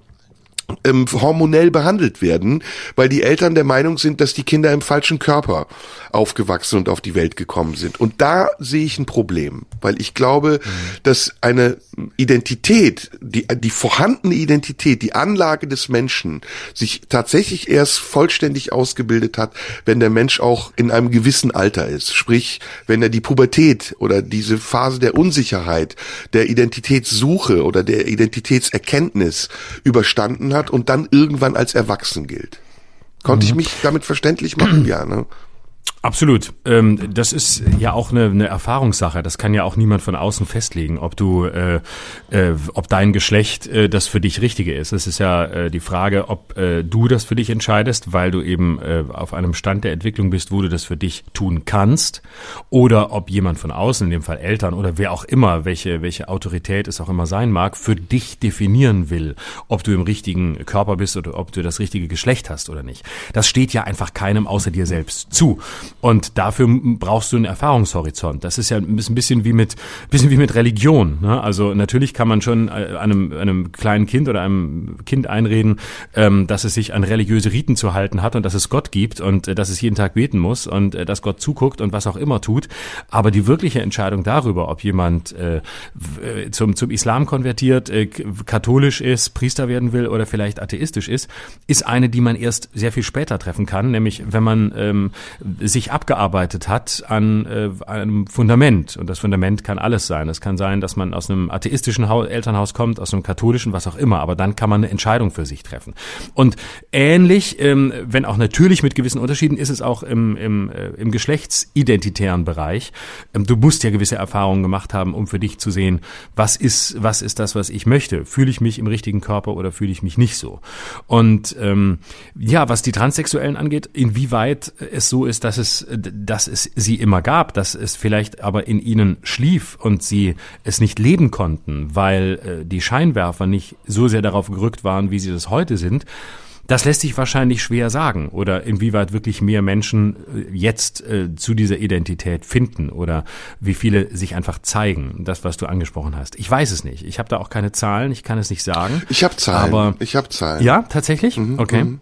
ähm, hormonell behandelt werden, weil die Eltern der Meinung sind, dass die Kinder im falschen Körper aufgewachsen und auf die Welt gekommen sind. Und da sehe ich ein Problem, weil ich glaube, mhm. dass eine Identität, die, die vorhandene Identität, die Anlage des Menschen sich tatsächlich erst vollständig ausgebildet hat, wenn der Mensch auch in einem gewissen Alter ist. Sprich, wenn er die Pubertät oder diese Phase der Unsicherheit, der Identitätssuche oder der Identitätserkenntnis überstanden hat und dann irgendwann als erwachsen gilt. Konnte mhm. ich mich damit verständlich machen? Ja, ne? Absolut. Ähm, das ist ja auch eine, eine Erfahrungssache. Das kann ja auch niemand von außen festlegen, ob du, äh, äh, ob dein Geschlecht äh, das für dich Richtige ist. Es ist ja äh, die Frage, ob äh, du das für dich entscheidest, weil du eben äh, auf einem Stand der Entwicklung bist, wo du das für dich tun kannst, oder ob jemand von außen, in dem Fall Eltern oder wer auch immer, welche welche Autorität es auch immer sein mag, für dich definieren will, ob du im richtigen Körper bist oder ob du das richtige Geschlecht hast oder nicht. Das steht ja einfach keinem außer dir selbst zu. Und dafür brauchst du einen Erfahrungshorizont. Das ist ja ein bisschen wie mit, bisschen wie mit Religion. Ne? Also natürlich kann man schon äh, einem, einem kleinen Kind oder einem Kind einreden, ähm, dass es sich an religiöse Riten zu halten hat und dass es Gott gibt und äh, dass es jeden Tag beten muss und äh, dass Gott zuguckt und was auch immer tut. Aber die wirkliche Entscheidung darüber, ob jemand äh, zum, zum Islam konvertiert, äh, katholisch ist, Priester werden will oder vielleicht atheistisch ist, ist eine, die man erst sehr viel später treffen kann, nämlich wenn man ähm, sich abgearbeitet hat an äh, einem Fundament. Und das Fundament kann alles sein. Es kann sein, dass man aus einem atheistischen Haus, Elternhaus kommt, aus einem katholischen, was auch immer. Aber dann kann man eine Entscheidung für sich treffen. Und ähnlich, ähm, wenn auch natürlich mit gewissen Unterschieden, ist es auch im, im, äh, im geschlechtsidentitären Bereich. Ähm, du musst ja gewisse Erfahrungen gemacht haben, um für dich zu sehen, was ist, was ist das, was ich möchte. Fühle ich mich im richtigen Körper oder fühle ich mich nicht so? Und ähm, ja, was die Transsexuellen angeht, inwieweit es so ist, dass es, dass es sie immer gab, dass es vielleicht aber in ihnen schlief und sie es nicht leben konnten, weil äh, die Scheinwerfer nicht so sehr darauf gerückt waren, wie sie das heute sind Das lässt sich wahrscheinlich schwer sagen oder inwieweit wirklich mehr Menschen äh, jetzt äh, zu dieser Identität finden oder wie viele sich einfach zeigen, das was du angesprochen hast. Ich weiß es nicht. Ich habe da auch keine Zahlen, ich kann es nicht sagen. Ich habe Zahlen. Aber ich habe Zahlen. Ja, tatsächlich? Mhm, okay. Mhm.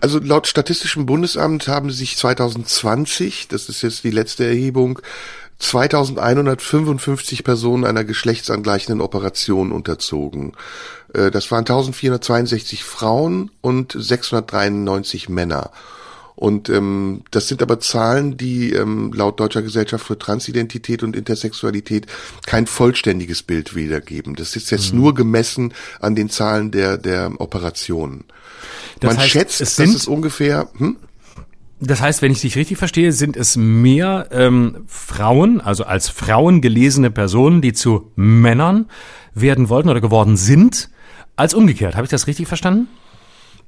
Also laut Statistischem Bundesamt haben sich 2020, das ist jetzt die letzte Erhebung, 2155 Personen einer geschlechtsangleichenden Operation unterzogen. Äh, das waren 1462 Frauen und 693 Männer. Und ähm, das sind aber Zahlen, die ähm, laut Deutscher Gesellschaft für Transidentität und Intersexualität kein vollständiges Bild wiedergeben. Das ist jetzt mhm. nur gemessen an den Zahlen der, der Operationen. Das Man heißt, schätzt, es sind, dass es ungefähr. Hm? Das heißt, wenn ich dich richtig verstehe, sind es mehr ähm, Frauen, also als Frauen gelesene Personen, die zu Männern werden wollten oder geworden sind, als umgekehrt. Habe ich das richtig verstanden?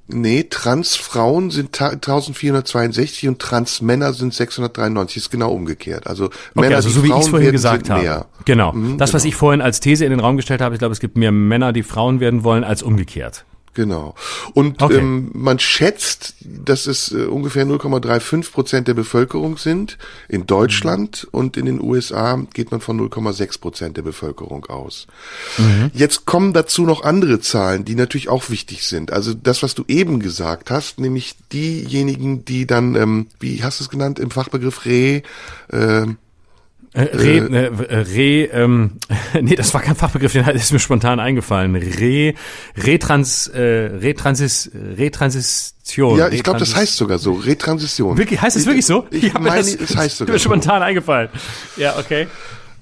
Nee, Transfrauen sind 1462 und Transmänner sind 693. Ist genau umgekehrt. Also okay, Männer, also so wie ich es vorhin gesagt habe. Mehr. Genau. Mhm, das, genau. was ich vorhin als These in den Raum gestellt habe, ich glaube, es gibt mehr Männer, die Frauen werden wollen, als umgekehrt. Genau. Und okay. ähm, man schätzt, dass es äh, ungefähr 0,35 Prozent der Bevölkerung sind in Deutschland mhm. und in den USA geht man von 0,6 Prozent der Bevölkerung aus. Mhm. Jetzt kommen dazu noch andere Zahlen, die natürlich auch wichtig sind. Also das, was du eben gesagt hast, nämlich diejenigen, die dann, ähm, wie hast du es genannt, im Fachbegriff Re, äh, Re, äh, äh, Re, ähm, nee, das war kein Fachbegriff, den ist mir spontan eingefallen. Re, Retrans, äh, Retransis, Retransition. Ja, ich glaube, das heißt sogar so, Retransition. Wirklich, heißt es wirklich so? Ich, ich meine, das, das heißt sogar mir spontan so. eingefallen. Ja, okay.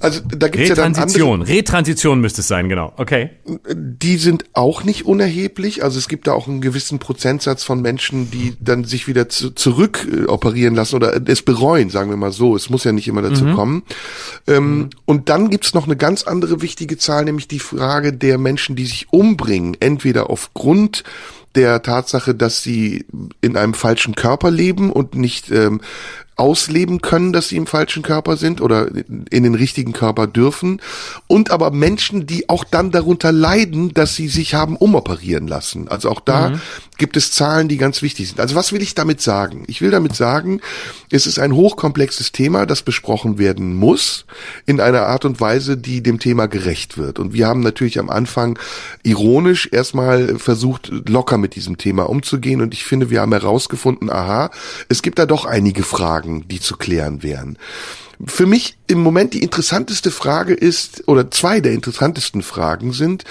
Also da gibt's ja dann andere, Retransition müsste es sein, genau. Okay. Die sind auch nicht unerheblich. Also es gibt da auch einen gewissen Prozentsatz von Menschen, die dann sich wieder zu, zurück äh, operieren lassen oder es bereuen, sagen wir mal so. Es muss ja nicht immer dazu mhm. kommen. Ähm, mhm. Und dann gibt's noch eine ganz andere wichtige Zahl, nämlich die Frage der Menschen, die sich umbringen, entweder aufgrund der Tatsache, dass sie in einem falschen Körper leben und nicht ähm, ausleben können, dass sie im falschen Körper sind oder in den richtigen Körper dürfen. Und aber Menschen, die auch dann darunter leiden, dass sie sich haben umoperieren lassen. Also auch da mhm. gibt es Zahlen, die ganz wichtig sind. Also was will ich damit sagen? Ich will damit sagen, es ist ein hochkomplexes Thema, das besprochen werden muss in einer Art und Weise, die dem Thema gerecht wird. Und wir haben natürlich am Anfang ironisch erstmal versucht, locker mit diesem Thema umzugehen. Und ich finde, wir haben herausgefunden, aha, es gibt da doch einige Fragen Fragen, die zu klären wären. Für mich im Moment die interessanteste Frage ist, oder zwei der interessantesten Fragen sind,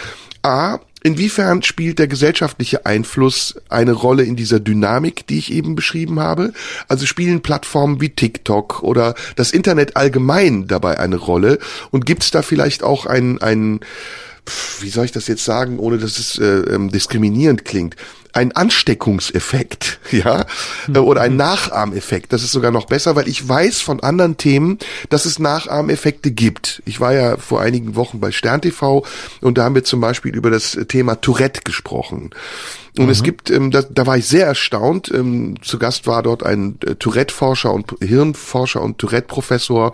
a, Inwiefern spielt der gesellschaftliche Einfluss eine Rolle in dieser Dynamik, die ich eben beschrieben habe? Also spielen Plattformen wie TikTok oder das Internet allgemein dabei eine Rolle? Und gibt es da vielleicht auch einen, einen, wie soll ich das jetzt sagen, ohne dass es äh, ähm, diskriminierend klingt? Ein Ansteckungseffekt, ja, mhm. oder ein Nachahmeffekt. Das ist sogar noch besser, weil ich weiß von anderen Themen, dass es Nachahmeffekte gibt. Ich war ja vor einigen Wochen bei Stern TV und da haben wir zum Beispiel über das Thema Tourette gesprochen. Und mhm. es gibt, ähm, da, da war ich sehr erstaunt. Ähm, zu Gast war dort ein äh, Tourette-Forscher und Hirnforscher und Tourette-Professor,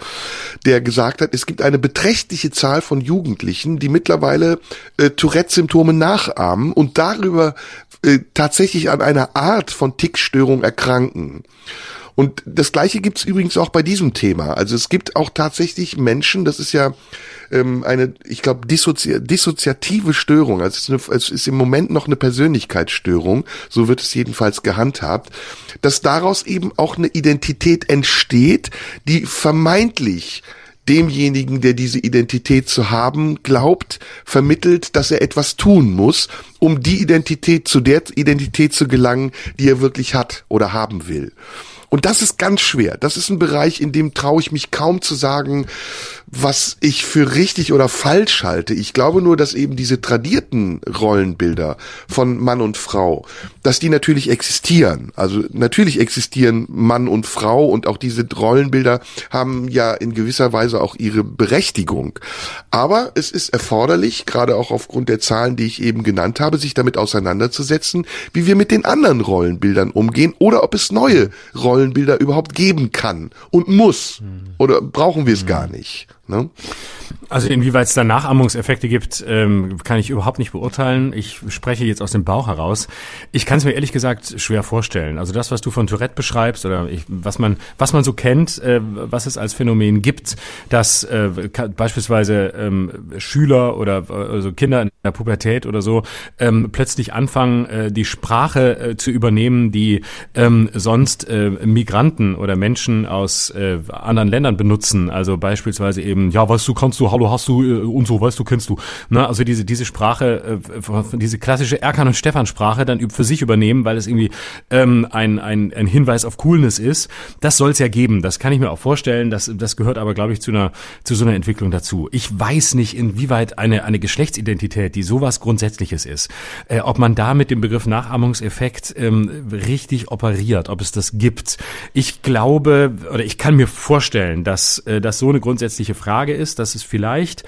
der gesagt hat, es gibt eine beträchtliche Zahl von Jugendlichen, die mittlerweile äh, Tourette-Symptome nachahmen und darüber äh, tatsächlich an einer Art von Tickstörung erkranken. Und das Gleiche gibt's übrigens auch bei diesem Thema. Also es gibt auch tatsächlich Menschen, das ist ja ähm, eine, ich glaube, dissozi dissoziative Störung. Also es ist, eine, es ist im Moment noch eine Persönlichkeitsstörung, so wird es jedenfalls gehandhabt, dass daraus eben auch eine Identität entsteht, die vermeintlich demjenigen, der diese Identität zu haben glaubt, vermittelt, dass er etwas tun muss, um die Identität zu der Identität zu gelangen, die er wirklich hat oder haben will. Und das ist ganz schwer. Das ist ein Bereich, in dem traue ich mich kaum zu sagen, was ich für richtig oder falsch halte. Ich glaube nur, dass eben diese tradierten Rollenbilder von Mann und Frau, dass die natürlich existieren. Also natürlich existieren Mann und Frau und auch diese Rollenbilder haben ja in gewisser Weise auch ihre Berechtigung. Aber es ist erforderlich, gerade auch aufgrund der Zahlen, die ich eben genannt habe, sich damit auseinanderzusetzen, wie wir mit den anderen Rollenbildern umgehen oder ob es neue Rollenbilder überhaupt geben kann und muss. Oder brauchen wir es gar nicht. Ne? Also inwieweit es da Nachahmungseffekte gibt, ähm, kann ich überhaupt nicht beurteilen. Ich spreche jetzt aus dem Bauch heraus. Ich kann es mir ehrlich gesagt schwer vorstellen. Also das, was du von Tourette beschreibst oder ich, was man was man so kennt, äh, was es als Phänomen gibt, dass äh, beispielsweise ähm, Schüler oder also Kinder in der Pubertät oder so ähm, plötzlich anfangen, äh, die Sprache äh, zu übernehmen, die ähm, sonst äh, Migranten oder Menschen aus anderen Ländern benutzen. Also beispielsweise eben, ja, weißt du, kannst du, hallo, hast du äh, und so, weißt du, kennst du. Ne? Also diese diese Sprache, äh, diese klassische Erkan und Stefan Sprache dann für sich übernehmen, weil es irgendwie ähm, ein, ein, ein Hinweis auf Coolness ist. Das soll es ja geben. Das kann ich mir auch vorstellen. Das, das gehört aber, glaube ich, zu einer zu so einer Entwicklung dazu. Ich weiß nicht, inwieweit eine eine Geschlechtsidentität, die sowas Grundsätzliches ist, äh, ob man da mit dem Begriff Nachahmungseffekt ähm, richtig operiert, ob es das gibt. Ich glaube oder ich kann mir vorstellen, dass äh, das so eine grundsätzliche Frage ist, dass es vielleicht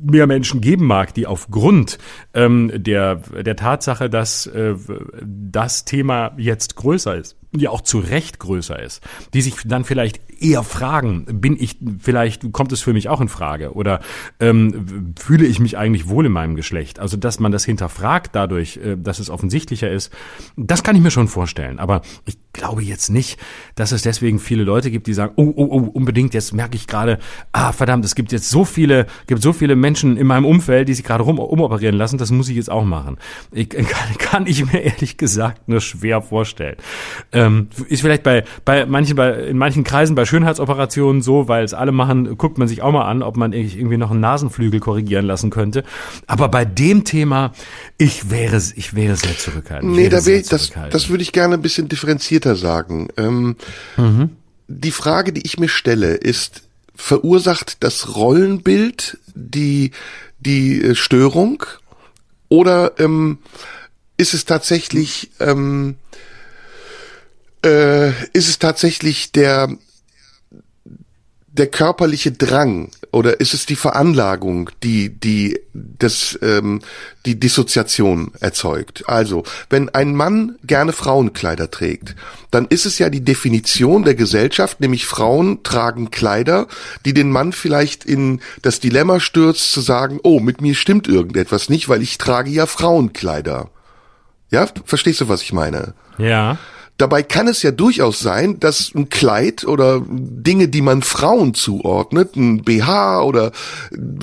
mehr Menschen geben mag, die aufgrund ähm, der, der Tatsache, dass äh, das Thema jetzt größer ist, ja auch zu Recht größer ist, die sich dann vielleicht eher fragen, bin ich, vielleicht kommt es für mich auch in Frage oder ähm, fühle ich mich eigentlich wohl in meinem Geschlecht? Also, dass man das hinterfragt dadurch, äh, dass es offensichtlicher ist, das kann ich mir schon vorstellen. Aber ich glaube jetzt nicht, dass es deswegen viele Leute gibt, die sagen, oh, oh, oh, unbedingt, jetzt merke ich gerade, ah, verdammt, es gibt jetzt so viele, gibt so viele Menschen in meinem Umfeld, die sich gerade rum umoperieren lassen, das muss ich jetzt auch machen. Ich, kann, kann ich mir ehrlich gesagt nur schwer vorstellen. Ähm, ist vielleicht bei, bei manchen, bei, in manchen Kreisen bei Schönheitsoperationen so, weil es alle machen, guckt man sich auch mal an, ob man irgendwie noch einen Nasenflügel korrigieren lassen könnte. Aber bei dem Thema, ich wäre, ich wäre sehr zurückhaltend. Nee, da wäre das, das würde ich gerne ein bisschen differenzierter sagen. Ähm, mhm. Die Frage, die ich mir stelle, ist, verursacht das Rollenbild die, die äh, Störung? Oder ähm, ist es tatsächlich ähm, äh, ist es tatsächlich der der körperliche Drang oder ist es die Veranlagung, die die das ähm, die Dissoziation erzeugt? Also, wenn ein Mann gerne Frauenkleider trägt, dann ist es ja die Definition der Gesellschaft, nämlich Frauen tragen Kleider, die den Mann vielleicht in das Dilemma stürzt zu sagen, oh, mit mir stimmt irgendetwas nicht, weil ich trage ja Frauenkleider. Ja, verstehst du, was ich meine? Ja. Dabei kann es ja durchaus sein, dass ein Kleid oder Dinge, die man Frauen zuordnet, ein BH oder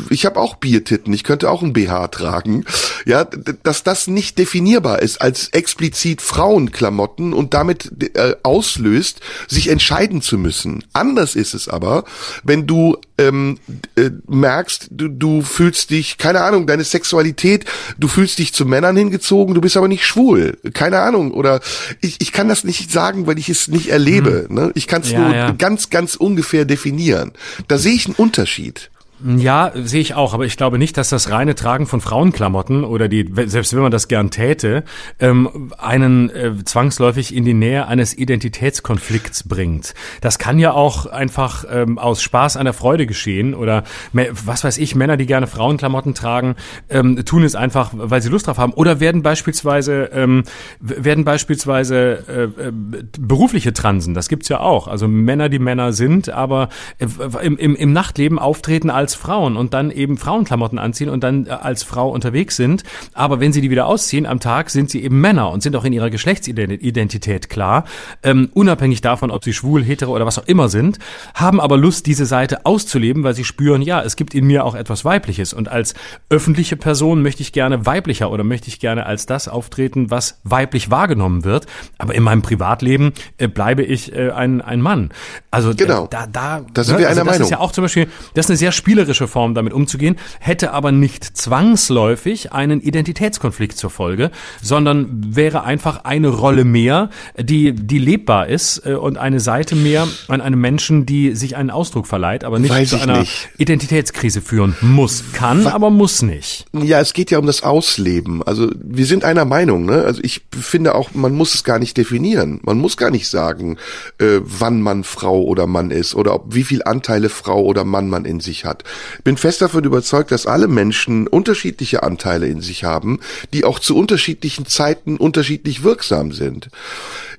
ich habe auch Biertitten, ich könnte auch ein BH tragen, ja, dass das nicht definierbar ist als explizit Frauenklamotten und damit äh, auslöst, sich entscheiden zu müssen. Anders ist es aber, wenn du ähm, äh, merkst, du, du fühlst dich, keine Ahnung, deine Sexualität, du fühlst dich zu Männern hingezogen, du bist aber nicht schwul, keine Ahnung, oder ich, ich kann das nicht sagen, weil ich es nicht erlebe. Hm. Ne? Ich kann es ja, nur ja. ganz, ganz ungefähr definieren. Da sehe ich einen Unterschied. Ja, sehe ich auch, aber ich glaube nicht, dass das reine Tragen von Frauenklamotten oder die, selbst wenn man das gern täte, ähm, einen äh, zwangsläufig in die Nähe eines Identitätskonflikts bringt. Das kann ja auch einfach ähm, aus Spaß an der Freude geschehen oder was weiß ich, Männer, die gerne Frauenklamotten tragen, ähm, tun es einfach, weil sie Lust drauf haben oder werden beispielsweise ähm, werden beispielsweise äh, äh, berufliche Transen. Das gibt's ja auch. Also Männer, die Männer sind, aber äh, im, im, im Nachtleben auftreten als als Frauen und dann eben Frauenklamotten anziehen und dann äh, als Frau unterwegs sind. Aber wenn sie die wieder ausziehen am Tag, sind sie eben Männer und sind auch in ihrer Geschlechtsidentität klar, ähm, unabhängig davon, ob sie schwul, hetero oder was auch immer sind, haben aber Lust, diese Seite auszuleben, weil sie spüren, ja, es gibt in mir auch etwas Weibliches und als öffentliche Person möchte ich gerne weiblicher oder möchte ich gerne als das auftreten, was weiblich wahrgenommen wird. Aber in meinem Privatleben äh, bleibe ich äh, ein, ein Mann. Also äh, genau. da, da, da sind ne, wir einer also das Meinung. ist ja auch zum Beispiel, das ist eine sehr spielerische Form, damit umzugehen, hätte aber nicht zwangsläufig einen Identitätskonflikt zur Folge, sondern wäre einfach eine Rolle mehr, die, die lebbar ist äh, und eine Seite mehr an einem Menschen, die sich einen Ausdruck verleiht, aber nicht Weiß zu einer nicht. Identitätskrise führen muss. Kann, aber muss nicht. Ja, es geht ja um das Ausleben. Also wir sind einer Meinung. Ne? Also ich finde auch, man muss es gar nicht definieren. Man muss gar nicht sagen, äh, wann man Frau oder Mann ist oder ob wie viel Anteile Frau oder Mann man in sich hat. Bin fest davon überzeugt, dass alle Menschen unterschiedliche Anteile in sich haben, die auch zu unterschiedlichen Zeiten unterschiedlich wirksam sind.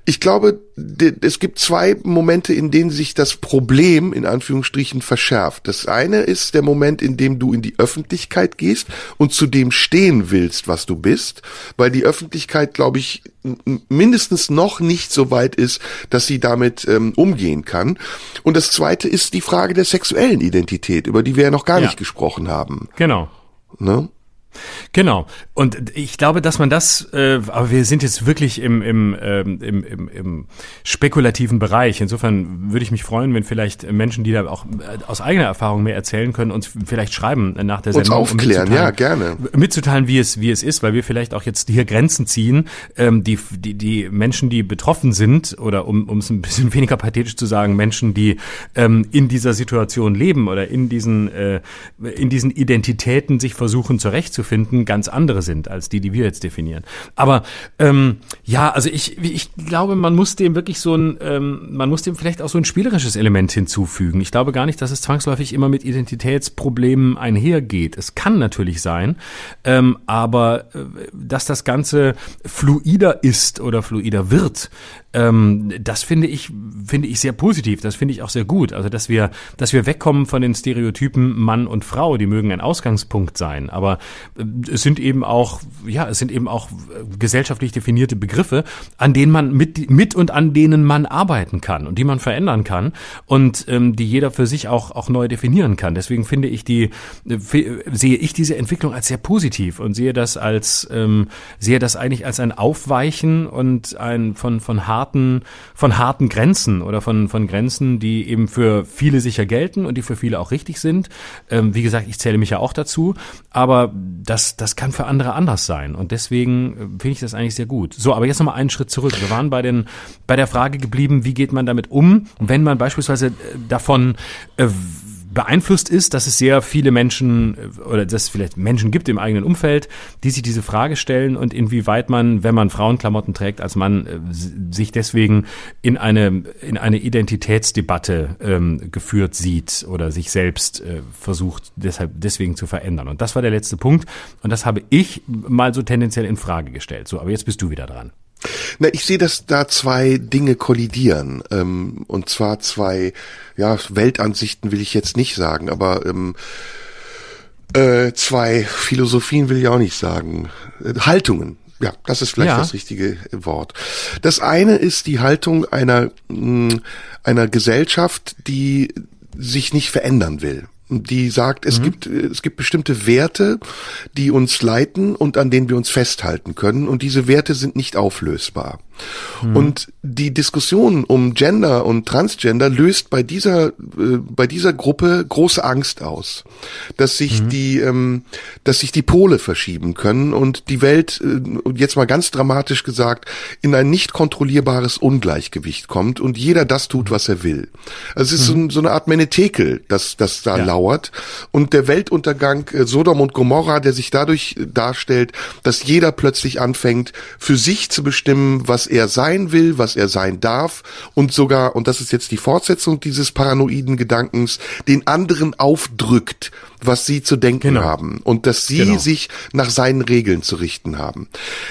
Ich glaube, es gibt zwei Momente, in denen sich das Problem in Anführungsstrichen verschärft. Das eine ist der Moment, in dem du in die Öffentlichkeit gehst und zu dem stehen willst, was du bist, weil die Öffentlichkeit, glaube ich, mindestens noch nicht so weit ist, dass sie damit ähm, umgehen kann. Und das zweite ist die Frage der sexuellen Identität, über die wir ja noch gar ja. nicht gesprochen haben. Genau. Ne? Genau. Und ich glaube, dass man das, äh, aber wir sind jetzt wirklich im, im, ähm, im, im, im spekulativen Bereich. Insofern würde ich mich freuen, wenn vielleicht Menschen, die da auch äh, aus eigener Erfahrung mehr erzählen können, uns vielleicht schreiben nach der Sendung. Uns aufklären, um ja, gerne. Mitzuteilen, wie es, wie es ist, weil wir vielleicht auch jetzt hier Grenzen ziehen, ähm, die, die, die Menschen, die betroffen sind, oder um, um es ein bisschen weniger pathetisch zu sagen, Menschen, die ähm, in dieser Situation leben oder in diesen, äh, in diesen Identitäten sich versuchen zurechtzufinden finden, ganz andere sind als die, die wir jetzt definieren. Aber ähm, ja, also ich, ich glaube, man muss dem wirklich so ein, ähm, man muss dem vielleicht auch so ein spielerisches Element hinzufügen. Ich glaube gar nicht, dass es zwangsläufig immer mit Identitätsproblemen einhergeht. Es kann natürlich sein, ähm, aber äh, dass das Ganze fluider ist oder fluider wird, ähm, das finde ich, finde ich sehr positiv. Das finde ich auch sehr gut. Also, dass wir, dass wir wegkommen von den Stereotypen Mann und Frau, die mögen ein Ausgangspunkt sein. Aber äh, es sind eben auch, ja, es sind eben auch äh, gesellschaftlich definierte Begriffe, an denen man mit, mit und an denen man arbeiten kann und die man verändern kann und ähm, die jeder für sich auch, auch neu definieren kann. Deswegen finde ich die, äh, sehe ich diese Entwicklung als sehr positiv und sehe das als, ähm, sehe das eigentlich als ein Aufweichen und ein von, von harten harten, von harten Grenzen oder von, von Grenzen, die eben für viele sicher gelten und die für viele auch richtig sind. Ähm, wie gesagt, ich zähle mich ja auch dazu, aber das, das kann für andere anders sein und deswegen äh, finde ich das eigentlich sehr gut. So, aber jetzt nochmal einen Schritt zurück. Wir waren bei den, bei der Frage geblieben, wie geht man damit um, wenn man beispielsweise äh, davon äh, beeinflusst ist, dass es sehr viele Menschen äh, oder dass es vielleicht Menschen gibt im eigenen Umfeld, die sich diese Frage stellen und inwieweit man, wenn man Frauenklamotten trägt, als Mann äh, sich deswegen in eine in eine Identitätsdebatte ähm, geführt sieht oder sich selbst äh, versucht deshalb deswegen zu verändern. Und das war der letzte Punkt und das habe ich mal so tendenziell in Frage gestellt. So, aber jetzt bist du wieder dran. Na, ich sehe, dass da zwei Dinge kollidieren. Ähm, und zwar zwei, ja, Weltansichten will ich jetzt nicht sagen, aber ähm, äh, zwei Philosophien will ich auch nicht sagen. Äh, Haltungen. Ja, das ist vielleicht ja. das richtige Wort. Das eine ist die Haltung einer, mh, mm, einer Gesellschaft, die sich nicht verändern will die sagt, es mhm. gibt es gibt bestimmte Werte, die uns leiten und an denen wir uns festhalten können und diese Werte sind nicht auflösbar. Mhm. Und die Diskussion um Gender und Transgender löst bei dieser äh, bei dieser Gruppe große Angst aus, dass sich mhm. die ähm, dass sich die Pole verschieben können und die Welt äh, jetzt mal ganz dramatisch gesagt in ein nicht kontrollierbares Ungleichgewicht kommt und jeder das tut, was er will. Also es ist mhm. so, so, eine Art Menetekel, das das da ja. lauert und der Weltuntergang äh, Sodom und Gomorra, der sich dadurch darstellt, dass jeder plötzlich anfängt für sich zu bestimmen, was er sein will, was er sein darf und sogar, und das ist jetzt die Fortsetzung dieses paranoiden Gedankens, den anderen aufdrückt, was sie zu denken genau. haben und dass sie genau. sich nach seinen Regeln zu richten haben.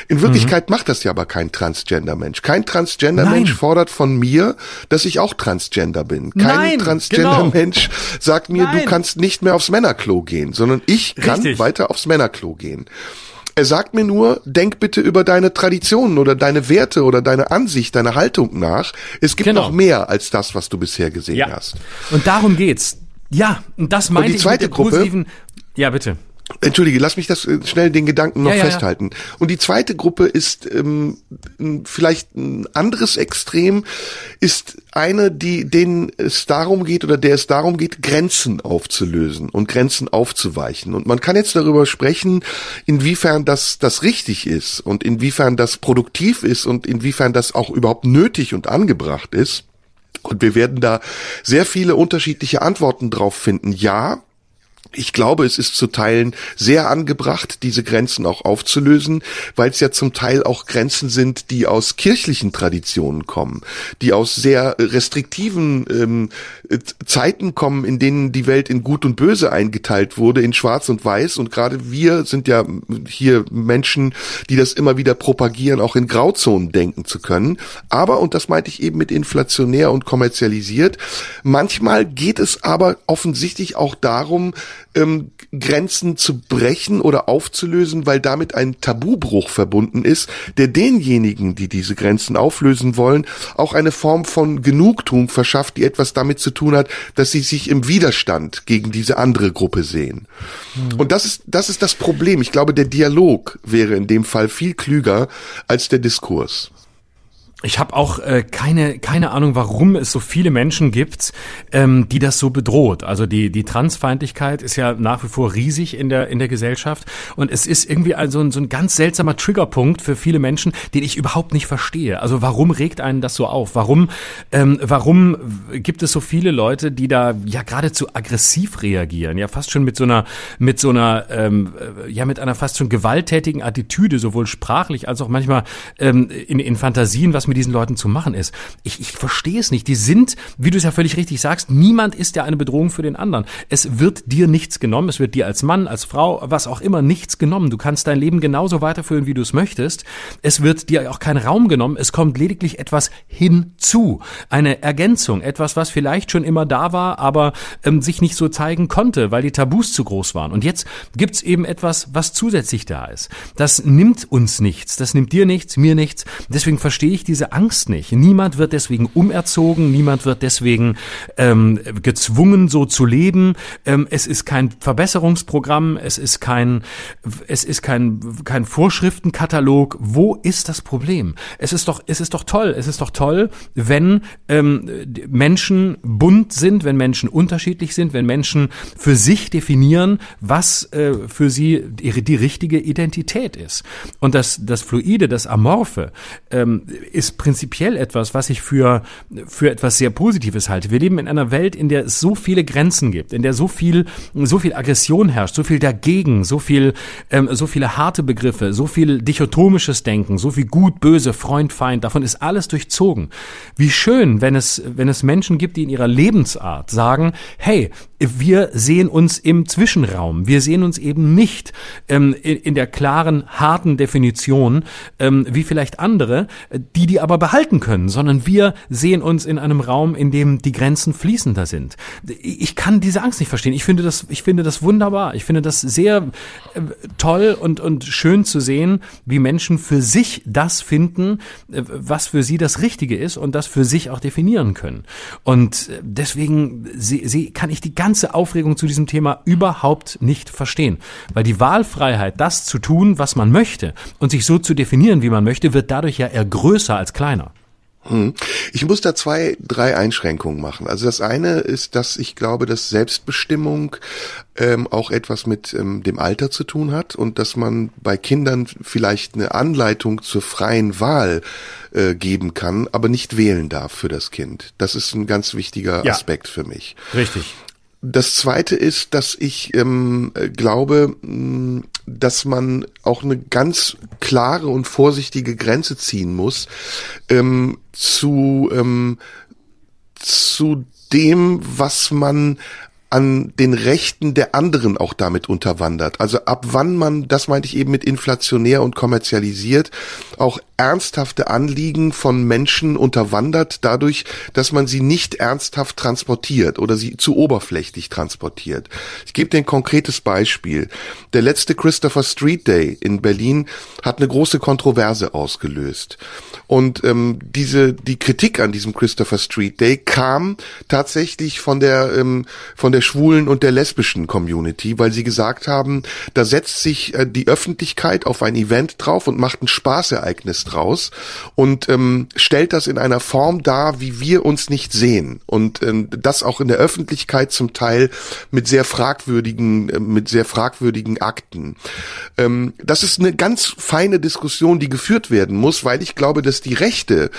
In Wirklichkeit mhm. macht das ja aber kein Transgender-Mensch. Kein Transgender-Mensch fordert von mir, dass ich auch Transgender bin. Kein Transgender-Mensch genau. sagt mir, Nein. du kannst nicht mehr aufs Männerklo gehen, sondern ich kann Richtig. weiter aufs Männerklo gehen. Er sagt mir nur, denk bitte über deine Traditionen oder deine Werte oder deine Ansicht, deine Haltung nach. Es gibt genau. noch mehr als das, was du bisher gesehen ja. hast. Und darum geht's. Ja, und das meinte und die zweite ich mit der positiven. Ja, bitte. Entschuldige, lass mich das äh, schnell den Gedanken noch ja, ja, festhalten. Ja. Und die zweite Gruppe ist ähm, vielleicht ein anderes Extrem, ist eine, die denen es darum geht oder der es darum geht, Grenzen aufzulösen und Grenzen aufzuweichen. Und man kann jetzt darüber sprechen, inwiefern das das richtig ist und inwiefern das produktiv ist und inwiefern das auch überhaupt nötig und angebracht ist. Und wir werden da sehr viele unterschiedliche Antworten drauf finden. Ja, Ich glaube, es ist zu Teilen sehr angebracht, diese Grenzen auch aufzulösen, weil es ja zum Teil auch Grenzen sind, die aus kirchlichen Traditionen kommen, die aus sehr restriktiven ähm, Zeiten kommen, in denen die Welt in Gut und Böse eingeteilt wurde, in Schwarz und Weiß. Und gerade wir sind ja hier Menschen, die das immer wieder propagieren, auch in Grauzonen denken zu können. Aber, und das meinte ich eben mit inflationär und kommerzialisiert, manchmal geht es aber offensichtlich auch darum, ähm, Grenzen zu brechen oder aufzulösen, weil damit ein Tabubruch verbunden ist, der denjenigen, die diese Grenzen auflösen wollen, auch eine Form von Genugtuung verschafft, die etwas damit zu tun hat, dass sie sich im Widerstand gegen diese andere Gruppe sehen. Mhm. Und das ist, das ist das Problem. Ich glaube, der Dialog wäre in dem Fall viel klüger als der Diskurs. Ich habe auch äh, keine keine Ahnung, warum es so viele Menschen gibt, ähm, die das so bedroht. Also die die Transfeindlichkeit ist ja nach wie vor riesig in der in der Gesellschaft und es ist irgendwie also so ein ganz seltsamer Triggerpunkt für viele Menschen, den ich überhaupt nicht verstehe. Also warum regt einen das so auf? Warum ähm, warum gibt es so viele Leute, die da ja geradezu aggressiv reagieren? Ja, fast schon mit so einer mit so einer ähm, ja mit einer fast schon gewalttätigen Attitüde, sowohl sprachlich als auch manchmal ähm, in, in Fantasien, was mit diesen Leuten zu machen ist. Ich, ich verstehe es nicht. Die sind, wie du es ja völlig richtig sagst, niemand ist ja eine Bedrohung für den anderen. Es wird dir nichts genommen. Es wird dir als Mann, als Frau, was auch immer, nichts genommen. Du kannst dein Leben genauso weiterführen, wie du es möchtest. Es wird dir auch kein Raum genommen. Es kommt lediglich etwas hinzu. Eine Ergänzung. Etwas, was vielleicht schon immer da war, aber ähm, sich nicht so zeigen konnte, weil die Tabus zu groß waren. Und jetzt gibt's eben etwas, was zusätzlich da ist. Das nimmt uns nichts. Das nimmt dir nichts, mir nichts. Deswegen verstehe ich diese Angst nicht. Niemand wird deswegen umerzogen, niemand wird deswegen ähm, gezwungen, so zu leben. Ähm, es ist kein Verbesserungsprogramm, es ist kein, es ist kein, kein Vorschriftenkatalog. Wo ist das Problem? Es ist doch, es ist doch toll, es ist doch toll, wenn ähm, Menschen bunt sind, wenn Menschen unterschiedlich sind, wenn Menschen für sich definieren, was äh, für sie die, die richtige Identität ist. Und das, das Fluide, das Amorphe ähm, ist ist prinzipiell etwas, was ich für, für etwas sehr Positives halte. Wir leben in einer Welt, in der es so viele Grenzen gibt, in der so viel, so viel Aggression herrscht, so viel dagegen, so viel, ähm, so viele harte Begriffe, so viel dichotomisches Denken, so viel gut, böse, Freund, Feind, davon ist alles durchzogen. Wie schön, wenn es, wenn es Menschen gibt, die in ihrer Lebensart sagen, hey, wir sehen uns im Zwischenraum. Wir sehen uns eben nicht ähm, in, der klaren, harten Definition, ähm, wie vielleicht andere, die die aber behalten können, sondern wir sehen uns in einem Raum, in dem die Grenzen fließender sind. Ich kann diese Angst nicht verstehen. Ich finde das, ich finde das wunderbar. Ich finde das sehr äh, toll und, und schön zu sehen, wie Menschen für sich das finden, äh, was für sie das Richtige ist und das für sich auch definieren können. Und äh, deswegen sie, sie, kann ich die ganze Aufregung zu diesem Thema überhaupt nicht verstehen. Weil die Wahlfreiheit, das zu tun, was man möchte und sich so zu definieren, wie man möchte, wird dadurch ja eher größer als kleiner. Hm. Ich muss da zwei, drei Einschränkungen machen. Also das eine ist, dass ich glaube, dass Selbstbestimmung ähm, auch etwas mit ähm, dem Alter zu tun hat und dass man bei Kindern vielleicht eine Anleitung zur freien Wahl äh, geben kann, aber nicht wählen darf für das Kind. Das ist ein ganz wichtiger ja. Aspekt für mich. Richtig. Das zweite ist, dass ich ähm, glaube, mh, dass man auch eine ganz klare und vorsichtige Grenze ziehen muss ähm, zu ähm, zu dem, was man an den Rechten der anderen auch damit unterwandert. Also ab wann man, das meinte ich eben mit inflationär und kommerzialisiert, auch ernsthafte Anliegen von Menschen unterwandert, dadurch, dass man sie nicht ernsthaft transportiert oder sie zu oberflächlich transportiert. Ich gebe dir ein konkretes Beispiel. Der letzte Christopher Street Day in Berlin hat eine große Kontroverse ausgelöst. Und ähm, diese die Kritik an diesem Christopher Street Day kam tatsächlich von der ähm, von der schwulen und der lesbischen Community, weil sie gesagt haben, da setzt sich äh, die Öffentlichkeit auf ein Event drauf und macht ein Spaßereignis draus und ähm, stellt das in einer Form dar, wie wir uns nicht sehen und ähm, das auch in der Öffentlichkeit zum Teil mit sehr fragwürdigen äh, mit sehr fragwürdigen Akten. Ähm, das ist eine ganz feine Diskussion, die geführt werden muss, weil ich glaube, dass die Rechte,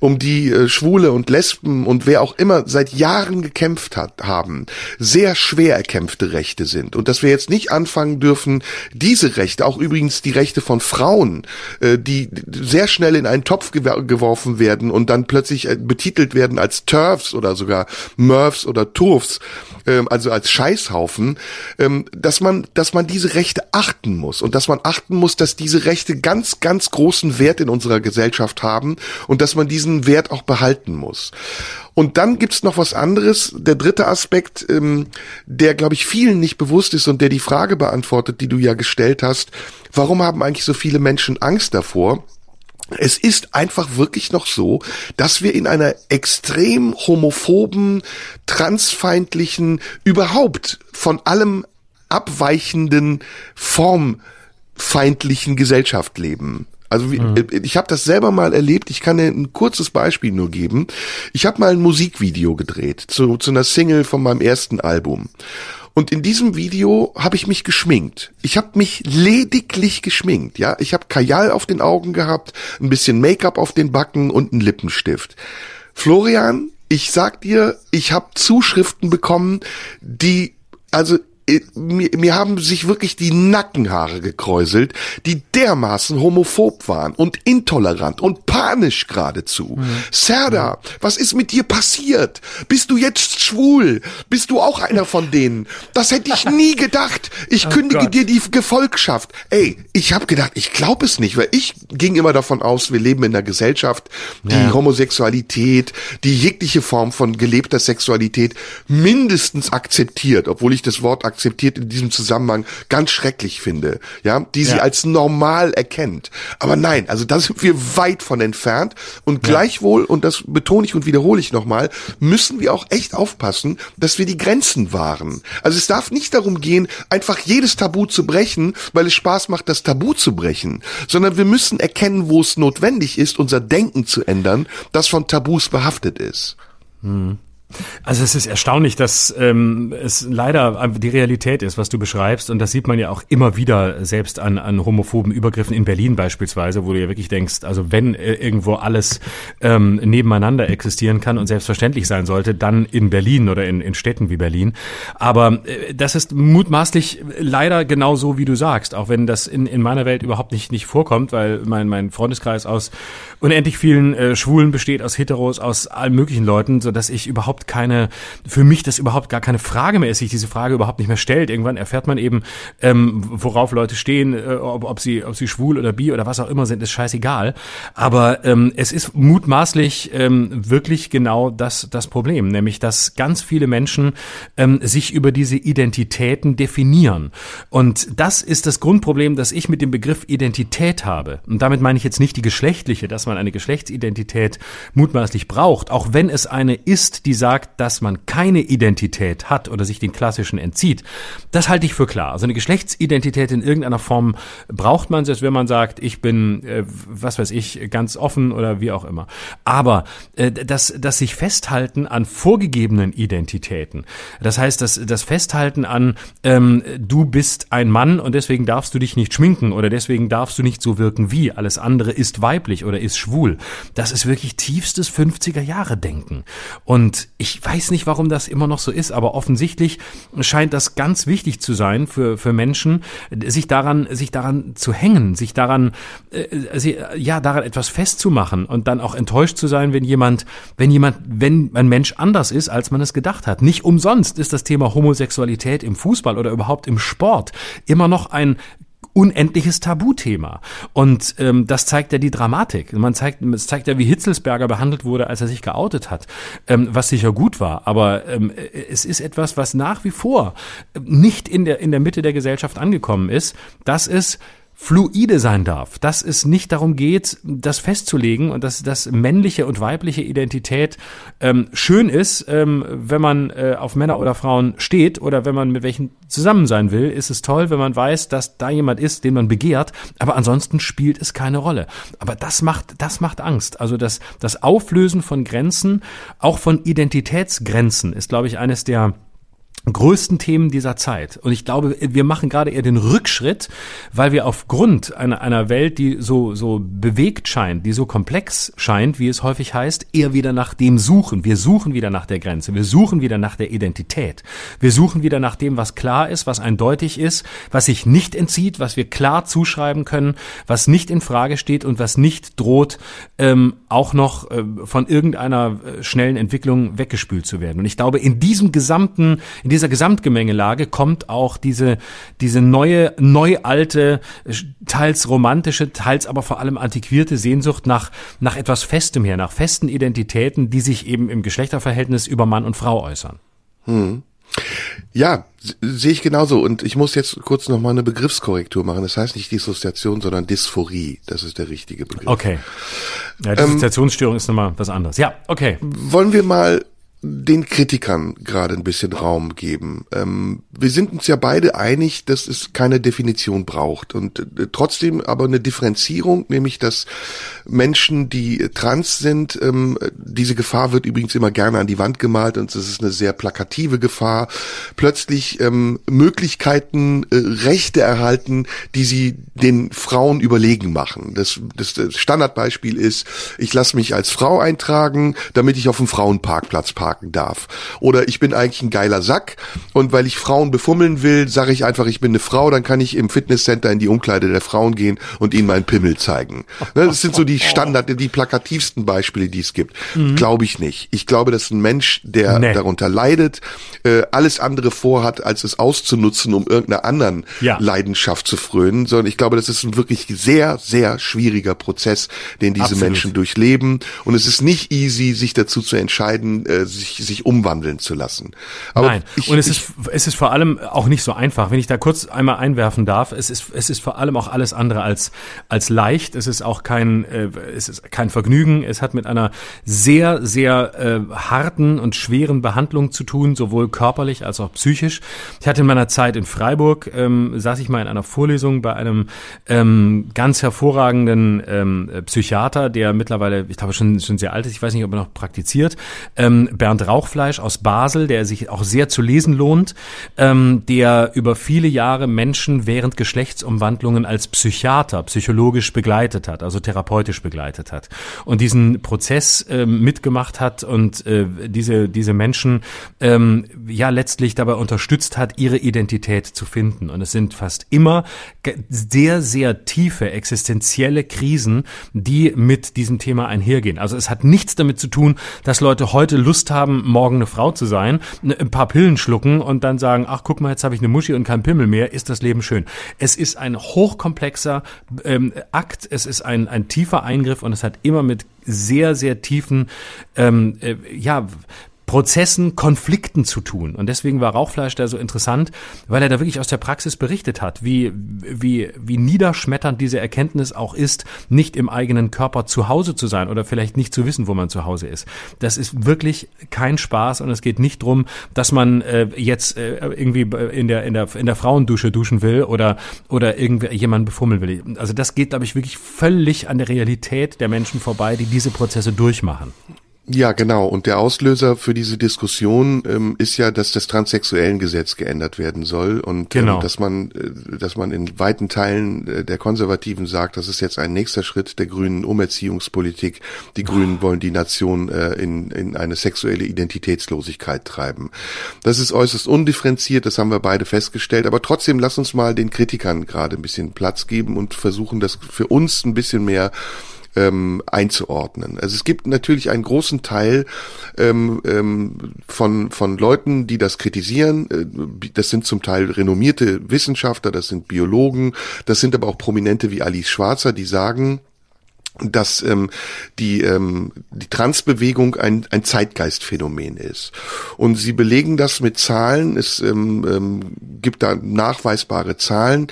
um die äh, Schwule und Lesben und wer auch immer seit Jahren gekämpft hat, haben, sehr schwer erkämpfte Rechte sind. Und dass wir jetzt nicht anfangen dürfen, diese Rechte, auch übrigens die Rechte von Frauen, äh, die sehr schnell in einen Topf geworfen werden und dann plötzlich äh, betitelt werden als TERFs oder sogar MERFs oder TURFs, ähm, also als Scheißhaufen, ähm, dass man, dass man diese Rechte achten muss. Und dass man achten muss, dass diese Rechte ganz, ganz großen Wert in unserer Gesellschaft haben und dass man diesen Wert auch behalten muss. Und dann gibt's noch was anderes, der dritte Aspekt, ähm, der, glaube ich, vielen nicht bewusst ist und der die Frage beantwortet, die du ja gestellt hast, warum haben eigentlich so viele Menschen Angst davor? Es ist einfach wirklich noch so, dass wir in einer extrem homophoben, transfeindlichen, überhaupt von allem abweichenden, formfeindlichen Gesellschaft leben. Also wie, mhm. Äh, ich habe das selber mal erlebt. Ich kann dir ein kurzes Beispiel nur geben. Ich habe mal ein Musikvideo gedreht zu, zu einer Single von meinem ersten Album. Und in diesem Video habe ich mich geschminkt. Ich habe mich lediglich geschminkt, ja. Ich habe Kajal auf den Augen gehabt, ein bisschen Make-up auf den Backen und einen Lippenstift. Florian, ich sag dir, ich habe Zuschriften bekommen, die also mir, mir haben sich wirklich die Nackenhaare gekräuselt, die dermaßen homophob waren und intolerant und panisch geradezu. Mhm. Serda, was ist mit dir passiert? Bist du jetzt schwul? Bist du auch einer von denen? Das hätte ich nie gedacht. Ich oh kündige Gott. dir die Gefolgschaft. Ey, ich habe gedacht, ich glaube es nicht, weil ich ging immer davon aus, wir leben in einer Gesellschaft, die ja. Homosexualität, die jegliche Form von gelebter Sexualität mindestens akzeptiert, obwohl ich das Wort akzeptiert in diesem Zusammenhang ganz schrecklich finde, ja, die sie als normal erkennt. Aber nein, also da sind wir weit von entfernt und gleichwohl, und das betone ich und wiederhole ich nochmal, müssen wir auch echt aufpassen, dass wir die Grenzen wahren. Also es darf nicht darum gehen, einfach jedes Tabu zu brechen, weil es Spaß macht, das Tabu zu brechen, sondern wir müssen erkennen, wo es notwendig ist, unser Denken zu ändern, das von Tabus behaftet ist. Hm. Also es ist erstaunlich, dass ähm, es leider die Realität ist, was du beschreibst. Und das sieht man ja auch immer wieder, selbst an, an homophoben Übergriffen in Berlin beispielsweise, wo du ja wirklich denkst, also wenn äh, irgendwo alles ähm, nebeneinander existieren kann und selbstverständlich sein sollte, dann in Berlin oder in, in Städten wie Berlin. Aber äh, das ist mutmaßlich leider genau so, wie du sagst, auch wenn das in, in meiner Welt überhaupt nicht, nicht vorkommt, weil mein, mein Freundeskreis aus unendlich vielen äh, Schwulen besteht, aus Heteros, aus allen möglichen Leuten, so dass ich überhaupt keine, für mich das überhaupt gar keine Frage mehr ist, sich diese Frage überhaupt nicht mehr stellt. Irgendwann erfährt man eben, ähm, worauf Leute stehen, äh, ob, ob, sie, ob sie schwul oder bi oder was auch immer sind, ist scheißegal. Aber ähm, es ist mutmaßlich ähm, wirklich genau das, das Problem, nämlich dass ganz viele Menschen ähm, sich über diese Identitäten definieren. Und das ist das Grundproblem, das ich mit dem Begriff Identität habe. Und damit meine ich jetzt nicht die geschlechtliche, dass man eine Geschlechtsidentität mutmaßlich braucht, auch wenn es eine ist, die sagt, dass man keine Identität hat oder sich den klassischen entzieht, das halte ich für klar. Also eine Geschlechtsidentität in irgendeiner Form braucht man, selbst wenn man sagt, ich bin, äh, was weiß ich, ganz offen oder wie auch immer. Aber äh, das, das sich festhalten an vorgegebenen Identitäten, das heißt, das, das Festhalten an, ähm, du bist ein Mann und deswegen darfst du dich nicht schminken oder deswegen darfst du nicht so wirken wie, alles andere ist weiblich oder ist schwul, das ist wirklich tiefstes 50er Jahre Denken. Und ich weiß nicht, warum das immer noch so ist, aber offensichtlich scheint das ganz wichtig zu sein für, für Menschen, sich daran, sich daran zu hängen, sich daran, äh, ja, daran etwas festzumachen und dann auch enttäuscht zu sein, wenn jemand, wenn jemand, wenn ein Mensch anders ist, als man es gedacht hat. Nicht umsonst ist das Thema Homosexualität im Fußball oder überhaupt im Sport immer noch ein unendliches Tabuthema. Und ähm, das zeigt ja die Dramatik. Man zeigt, es zeigt ja, wie Hitzelsberger behandelt wurde, als er sich geoutet hat, ähm, was sicher gut war. Aber ähm, es ist etwas, was nach wie vor nicht in der, in der Mitte der Gesellschaft angekommen ist. Das ist fluide sein darf, dass es nicht darum geht, das festzulegen und dass das männliche und weibliche Identität ähm, schön ist, ähm, wenn man äh, auf Männer oder Frauen steht oder wenn man mit welchen zusammen sein will, ist es toll, wenn man weiß, dass da jemand ist, den man begehrt, aber ansonsten spielt es keine Rolle. Aber das macht, das macht Angst. Also das, das Auflösen von Grenzen, auch von Identitätsgrenzen, ist, glaube ich, eines der größten Themen dieser Zeit. Und ich glaube, wir machen gerade eher den Rückschritt, weil wir aufgrund einer, einer Welt, die so, so bewegt scheint, die so komplex scheint, wie es häufig heißt, eher wieder nach dem suchen. Wir suchen wieder nach der Grenze. Wir suchen wieder nach der Identität. Wir suchen wieder nach dem, was klar ist, was eindeutig ist, was sich nicht entzieht, was wir klar zuschreiben können, was nicht in Frage steht und was nicht droht, ähm, auch noch äh, von irgendeiner äh, schnellen Entwicklung weggespült zu werden. Und ich glaube, in diesem gesamten, in dieser Gesamtgemengelage kommt auch diese, diese neue, neu alte, teils romantische, teils aber vor allem antiquierte Sehnsucht nach, nach etwas Festem her, nach festen Identitäten, die sich eben im Geschlechterverhältnis über Mann und Frau äußern. Hm. Ja, sehe ich genauso. Und ich muss jetzt kurz nochmal eine Begriffskorrektur machen. Das heißt nicht Dissoziation, sondern Dysphorie. Das ist der richtige Begriff. Okay. Ja, Dissoziationsstörung ähm, ist nochmal was anderes. Ja, okay. Wollen wir mal den Kritikern gerade ein bisschen Raum geben. Ähm, wir sind uns ja beide einig, dass es keine Definition braucht und äh, trotzdem aber eine Differenzierung, nämlich dass Menschen, die trans sind, ähm, diese Gefahr wird übrigens immer gerne an die Wand gemalt und es ist eine sehr plakative Gefahr, plötzlich ähm, Möglichkeiten, äh, Rechte erhalten, die sie den Frauen überlegen machen. Das, das, das Standardbeispiel ist, ich lasse mich als Frau eintragen, damit ich auf dem Frauenparkplatz parke parken darf. Oder ich bin eigentlich ein geiler Sack und weil ich Frauen befummeln will, sage ich einfach, ich bin eine Frau, dann kann ich im Fitnesscenter in die Umkleide der Frauen gehen und ihnen meinen Pimmel zeigen. Ne, das sind so die Standard, die plakativsten Beispiele, die es gibt. Mhm. Glaube ich nicht. Ich glaube, dass ein Mensch, der nee. darunter leidet, äh, alles andere vorhat, als es auszunutzen, um irgendeiner anderen ja. Leidenschaft zu frönen, sondern ich glaube, das ist ein wirklich sehr, sehr schwieriger Prozess, den diese Absolut. Menschen durchleben. Und es ist nicht easy, sich dazu zu entscheiden, äh, sich, sich umwandeln zu lassen. Aber Nein, ich, und es ist, es ist vor allem auch nicht so einfach. Wenn ich da kurz einmal einwerfen darf, es ist, es ist vor allem auch alles andere als, als leicht. Es ist auch kein, äh, es ist kein Vergnügen. Es hat mit einer sehr, sehr äh, harten und schweren Behandlung zu tun, sowohl körperlich als auch psychisch. Ich hatte in meiner Zeit in Freiburg, ähm, saß ich mal in einer Vorlesung bei einem ähm, ganz hervorragenden ähm, Psychiater, der mittlerweile, ich glaube schon, schon sehr alt ist, ich weiß nicht, ob er noch praktiziert, ähm, Bernd Rauchfleisch aus Basel, der sich auch sehr zu lesen lohnt, ähm, der über viele Jahre Menschen während Geschlechtsumwandlungen als Psychiater psychologisch begleitet hat, also therapeutisch begleitet hat und diesen Prozess ähm, mitgemacht hat und äh, diese diese Menschen ähm, ja letztlich dabei unterstützt hat, ihre Identität zu finden. Und es sind fast immer sehr sehr tiefe existenzielle Krisen, die mit diesem Thema einhergehen. Also es hat nichts damit zu tun, dass Leute heute Lust haben haben, morgen eine Frau zu sein, ne, ein paar Pillen schlucken und dann sagen, ach guck mal, jetzt habe ich eine Muschi und kein Pimmel mehr, ist das Leben schön. Es ist ein hochkomplexer ähm, Akt, es ist ein, ein tiefer Eingriff und es hat immer mit sehr, sehr tiefen, ähm, äh, ja, Prozessen, Konflikten zu tun. Und deswegen war Rauchfleisch da so interessant, weil er da wirklich aus der Praxis berichtet hat, wie, wie, wie niederschmetternd diese Erkenntnis auch ist, nicht im eigenen Körper zu Hause zu sein oder vielleicht nicht zu wissen, wo man zu Hause ist. Das ist wirklich kein Spaß und es geht nicht drum, dass man äh, jetzt äh, irgendwie in der, in, der, in der Frauendusche duschen will oder, oder irgendwie jemanden befummeln will. Also das geht, glaube ich, wirklich völlig an der Realität der Menschen vorbei, die diese Prozesse durchmachen. Ja, genau. Und der Auslöser für diese Diskussion ähm, ist ja, dass das transsexuellen Gesetz geändert werden soll und ähm, genau. ähm, dass man, äh, dass man in weiten Teilen äh, der Konservativen sagt, das ist jetzt ein nächster Schritt der grünen Umerziehungspolitik. Die Grünen wollen die Nation äh, in, in eine sexuelle Identitätslosigkeit treiben. Das ist äußerst undifferenziert, das haben wir beide festgestellt. Aber trotzdem, lass uns mal den Kritikern gerade ein bisschen Platz geben und versuchen, das für uns ein bisschen mehr ähm, einzuordnen. Also es gibt natürlich einen großen Teil ähm, ähm, von, von Leuten, die das kritisieren. Äh, das sind zum Teil renommierte Wissenschaftler, das sind Biologen, das sind aber auch Prominente wie Alice Schwarzer, die sagen, dass ähm, die, ähm, die Transbewegung ein, ein Zeitgeistphänomen ist. Und sie belegen das mit Zahlen. Es ähm, ähm, gibt da nachweisbare Zahlen.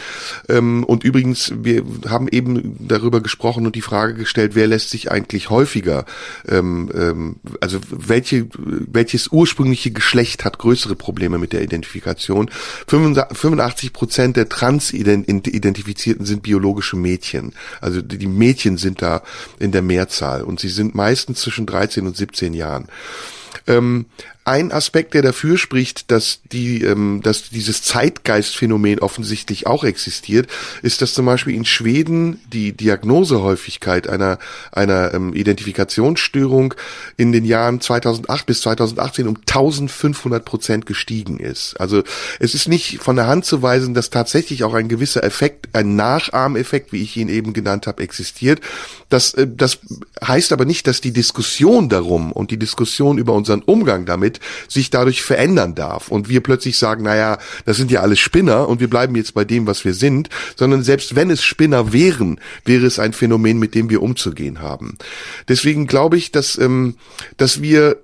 Ähm, und übrigens, wir haben eben darüber gesprochen und die Frage gestellt, wer lässt sich eigentlich häufiger, ähm, ähm, also welche, welches ursprüngliche Geschlecht hat größere Probleme mit der Identifikation. 85 Prozent der Trans-Identifizierten sind biologische Mädchen. Also die Mädchen sind da in der Mehrzahl und sie sind meistens zwischen 13 und 17 Jahren. Ähm, ein Aspekt, der dafür spricht, dass die, ähm, dass dieses Zeitgeistphänomen offensichtlich auch existiert, ist, dass zum Beispiel in Schweden die Diagnosehäufigkeit einer einer ähm, Identifikationsstörung in den Jahren 2008 bis 2018 um 1500 Prozent gestiegen ist. Also es ist nicht von der Hand zu weisen, dass tatsächlich auch ein gewisser Effekt, ein Nachahmeffekt, wie ich ihn eben genannt habe, existiert. Das, äh, das heißt aber nicht, dass die Diskussion darum und die Diskussion über unseren Umgang damit Welt sich dadurch verändern darf und wir plötzlich sagen, naja, das sind ja alles Spinner und wir bleiben jetzt bei dem, was wir sind, sondern selbst wenn es Spinner wären, wäre es ein Phänomen, mit dem wir umzugehen haben. Deswegen glaube ich, dass, ähm, dass wir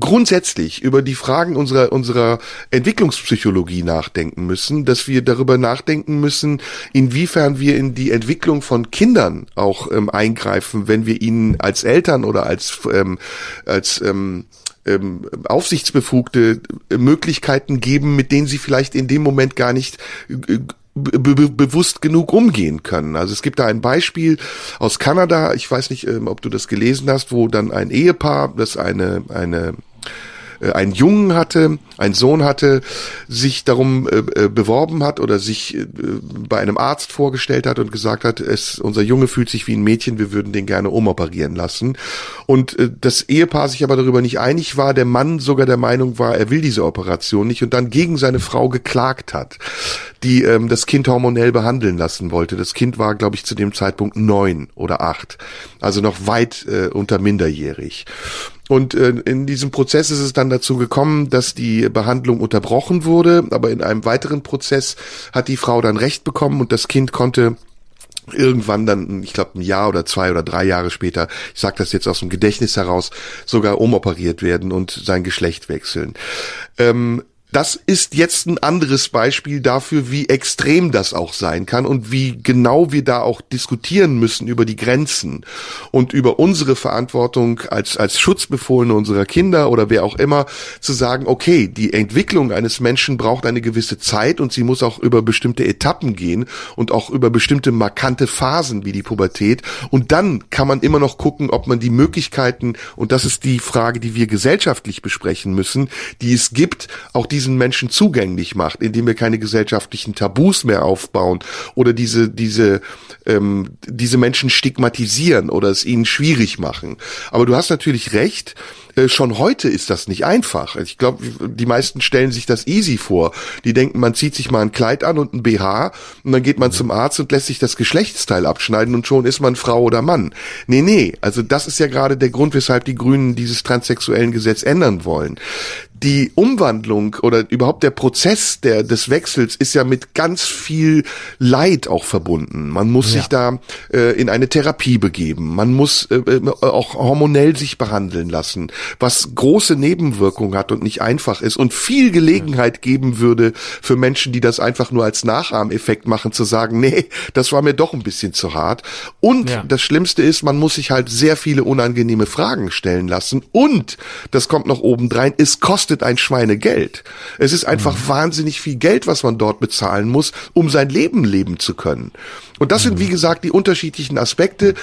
grundsätzlich über die Fragen unserer, unserer Entwicklungspsychologie nachdenken müssen, dass wir darüber nachdenken müssen, inwiefern wir in die Entwicklung von Kindern auch ähm, eingreifen, wenn wir ihnen als Eltern oder als, ähm, als ähm, ähm, Aufsichtsbefugte äh, Möglichkeiten geben, mit denen sie vielleicht in dem Moment gar nicht äh, be bewusst genug umgehen können. Also es gibt da ein Beispiel aus Kanada, ich weiß nicht, ähm, ob du das gelesen hast, wo dann ein Ehepaar, das eine, eine äh, einen Jungen hatte, einen Sohn hatte, sich darum äh, äh, beworben hat oder sich äh, bei einem Arzt vorgestellt hat und gesagt hat, es, unser Junge fühlt sich wie ein Mädchen, wir würden den gerne umoperieren lassen. Und äh, das Ehepaar sich aber darüber nicht einig war, der Mann sogar der Meinung war, er will diese Operation nicht und dann gegen seine Frau geklagt hat, die ähm, das Kind hormonell behandeln lassen wollte. Das Kind war, glaube ich, zu dem Zeitpunkt neun oder acht, also noch weit äh, unter minderjährig. Und äh, in diesem Prozess ist es dann dazu gekommen, dass die Behandlung unterbrochen wurde, aber in einem weiteren Prozess hat die Frau dann Recht bekommen und das Kind konnte irgendwann dann, ich glaube ein Jahr oder zwei oder drei Jahre später, ich sage das jetzt aus dem Gedächtnis heraus, sogar umoperiert werden und sein Geschlecht wechseln. Ähm, das ist jetzt ein anderes Beispiel dafür, wie extrem das auch sein kann und wie genau wir da auch diskutieren müssen über die Grenzen und über unsere Verantwortung als, als Schutzbefohlene unserer Kinder oder wer auch immer zu sagen, okay, die Entwicklung eines Menschen braucht eine gewisse Zeit und sie muss auch über bestimmte Etappen gehen und auch über bestimmte markante Phasen wie die Pubertät. Und dann kann man immer noch gucken, ob man die Möglichkeiten und das ist die Frage, die wir gesellschaftlich besprechen müssen, die es gibt, auch die diesen Menschen zugänglich macht, indem wir keine gesellschaftlichen Tabus mehr aufbauen oder diese, diese, ähm, diese Menschen stigmatisieren oder es ihnen schwierig machen. Aber du hast natürlich recht, äh, schon heute ist das nicht einfach. Ich glaube, die meisten stellen sich das easy vor. Die denken, man zieht sich mal ein Kleid an und ein BH und dann geht man zum Arzt und lässt sich das Geschlechtsteil abschneiden und schon ist man Frau oder Mann. Nee, nee, also das ist ja gerade der Grund, weshalb die Grünen dieses transsexuellen Gesetz ändern wollen die Umwandlung oder überhaupt der Prozess der, des Wechsels ist ja mit ganz viel Leid auch verbunden. Man muss ja. sich da äh, in eine Therapie begeben. Man muss äh, äh, auch hormonell sich behandeln lassen, was große Nebenwirkungen hat und nicht einfach ist und viel Gelegenheit geben würde für Menschen, die das einfach nur als Nachahmeffekt machen, zu sagen, nee, das war mir doch ein bisschen zu hart. Und ja. das Schlimmste ist, man muss sich halt sehr viele unangenehme Fragen stellen lassen und, das kommt noch obendrein, es kostet kostet ein Schweinegeld. Es ist einfach mhm. wahnsinnig viel Geld, was man dort bezahlen muss, um sein Leben leben zu können. Und das mhm. sind, wie gesagt, die unterschiedlichen Aspekte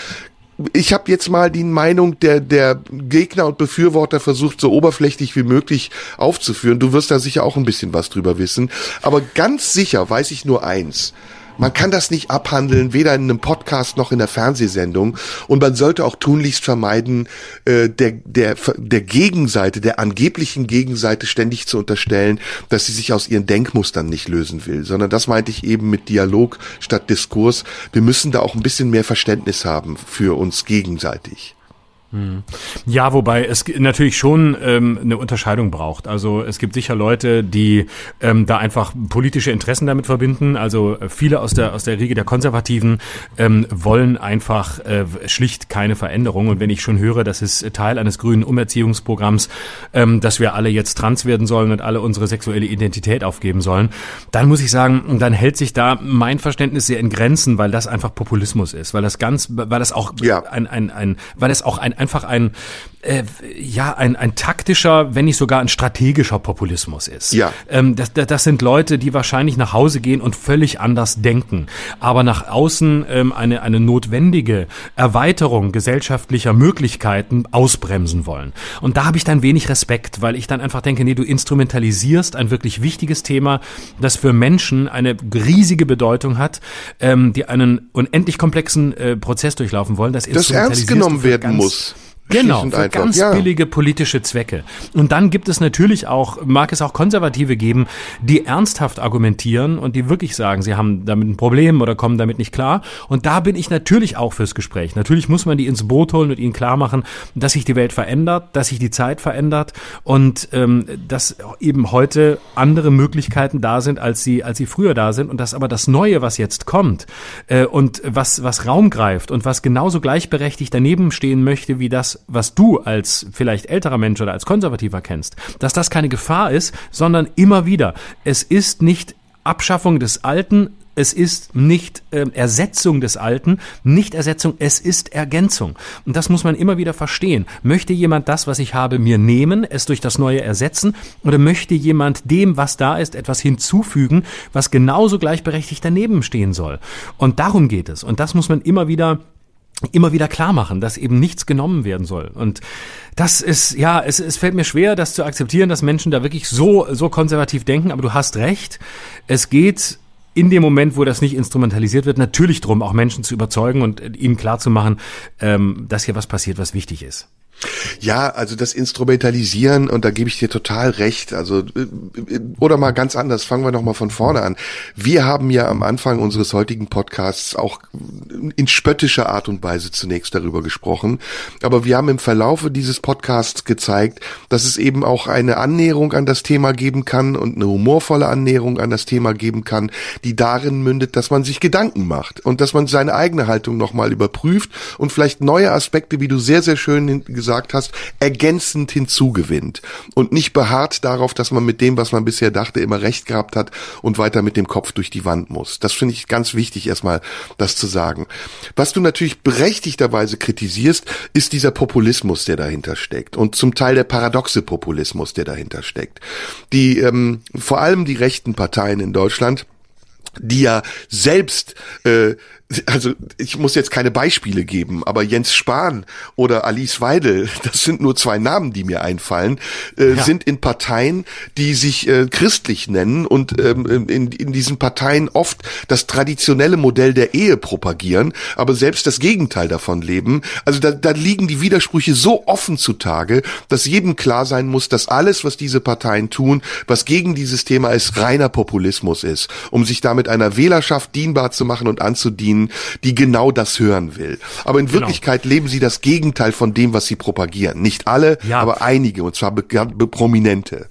ich habe jetzt mal die Meinung der, der Gegner und Befürworter versucht, so oberflächlich wie möglich aufzuführen. Du wirst da sicher auch ein bisschen was drüber wissen. Aber ganz sicher weiß ich nur eins. Man kann das nicht abhandeln, weder in einem Podcast noch in der Fernsehsendung. Und man sollte auch tunlichst vermeiden, äh, der, der, der Gegenseite, der angeblichen Gegenseite ständig zu unterstellen, dass sie sich aus ihren Denkmustern nicht lösen will, sondern das meinte ich eben mit Dialog statt Diskurs. Wir müssen da auch ein bisschen mehr Verständnis haben für uns gegenseitig. Hm. Ja, wobei es natürlich schon ähm, eine Unterscheidung braucht. Also es gibt sicher Leute, die ähm, da einfach politische Interessen damit verbinden. Also äh, viele aus der aus der Riege der Konservativen ähm, wollen einfach äh, schlicht keine Veränderung. Und wenn ich schon höre, das ist Teil eines grünen Umerziehungsprogramms, ähm, dass wir alle jetzt trans werden sollen und alle unsere sexuelle Identität aufgeben sollen, dann muss ich sagen, dann hält sich da mein Verständnis sehr in Grenzen, weil das einfach Populismus ist, weil das ganz, weil das auch ja. ein, ein, ein, weil es auch ein einfach ein äh, ja ein, ein taktischer, wenn nicht sogar ein strategischer Populismus ist. Ja. Ähm, das, das sind Leute, die wahrscheinlich nach Hause gehen und völlig anders denken, aber nach außen ähm, eine, eine notwendige Erweiterung gesellschaftlicher Möglichkeiten ausbremsen wollen. Und da habe ich dann wenig Respekt, weil ich dann einfach denke, nee, du instrumentalisierst ein wirklich wichtiges Thema, das für Menschen eine riesige Bedeutung hat, ähm, die einen unendlich komplexen äh, Prozess durchlaufen wollen. Das, das ernst genommen werden muss. Genau, für einfach. ganz ja. billige politische Zwecke. Und dann gibt es natürlich auch, mag es auch Konservative geben, die ernsthaft argumentieren und die wirklich sagen, sie haben damit ein Problem oder kommen damit nicht klar. Und da bin ich natürlich auch fürs Gespräch. Natürlich muss man die ins Boot holen und ihnen klar machen, dass sich die Welt verändert, dass sich die Zeit verändert und ähm, dass eben heute andere Möglichkeiten da sind, als sie, als sie früher da sind und dass aber das Neue, was jetzt kommt äh, und was, was Raum greift und was genauso gleichberechtigt daneben stehen möchte wie das, was du als vielleicht älterer Mensch oder als Konservativer kennst, dass das keine Gefahr ist, sondern immer wieder. Es ist nicht Abschaffung des Alten, es ist nicht äh, Ersetzung des Alten, nicht Ersetzung, es ist Ergänzung. Und das muss man immer wieder verstehen. Möchte jemand das, was ich habe, mir nehmen, es durch das Neue ersetzen, oder möchte jemand dem, was da ist, etwas hinzufügen, was genauso gleichberechtigt daneben stehen soll? Und darum geht es. Und das muss man immer wieder immer wieder klar machen, dass eben nichts genommen werden soll. Und das ist, ja, es, es fällt mir schwer, das zu akzeptieren, dass Menschen da wirklich so, so konservativ denken, aber du hast recht. Es geht in dem Moment, wo das nicht instrumentalisiert wird, natürlich drum, auch Menschen zu überzeugen und ihnen klarzumachen, ähm, dass hier was passiert, was wichtig ist. Ja, also das Instrumentalisieren, und da gebe ich dir total recht, also, äh, oder mal ganz anders, fangen wir nochmal von vorne an. Wir haben ja am Anfang unseres heutigen Podcasts auch in spöttischer Art und Weise zunächst darüber gesprochen, aber wir haben im Verlaufe dieses Podcasts gezeigt, dass es eben auch eine Annäherung an das Thema geben kann und eine humorvolle Annäherung an das Thema geben kann, die darin mündet, dass man sich Gedanken macht und dass man seine eigene Haltung nochmal überprüft und vielleicht neue Aspekte, wie du sehr, sehr schön gesagt gesagt hast, ergänzend hinzugewinnt und nicht beharrt darauf, dass man mit dem, was man bisher dachte, immer recht gehabt hat und weiter mit dem Kopf durch die Wand muss. Das finde ich ganz wichtig, erstmal das zu sagen. Was du natürlich berechtigterweise kritisierst, ist dieser Populismus, der dahinter steckt und zum Teil der paradoxe Populismus, der dahinter steckt. Die ähm, vor allem die rechten Parteien in Deutschland die ja selbst äh, also ich muss jetzt keine Beispiele geben, aber Jens Spahn oder Alice Weidel, das sind nur zwei Namen, die mir einfallen, äh, ja. sind in Parteien, die sich äh, christlich nennen und ähm, in, in diesen Parteien oft das traditionelle Modell der Ehe propagieren, aber selbst das Gegenteil davon leben. Also da, da liegen die Widersprüche so offen zutage, dass jedem klar sein muss, dass alles, was diese Parteien tun, was gegen dieses Thema ist, reiner Populismus ist, um sich damit einer Wählerschaft dienbar zu machen und anzudienen, Ihnen, die genau das hören will. Aber in genau. Wirklichkeit leben sie das Gegenteil von dem, was sie propagieren. Nicht alle, ja. aber einige, und zwar prominente.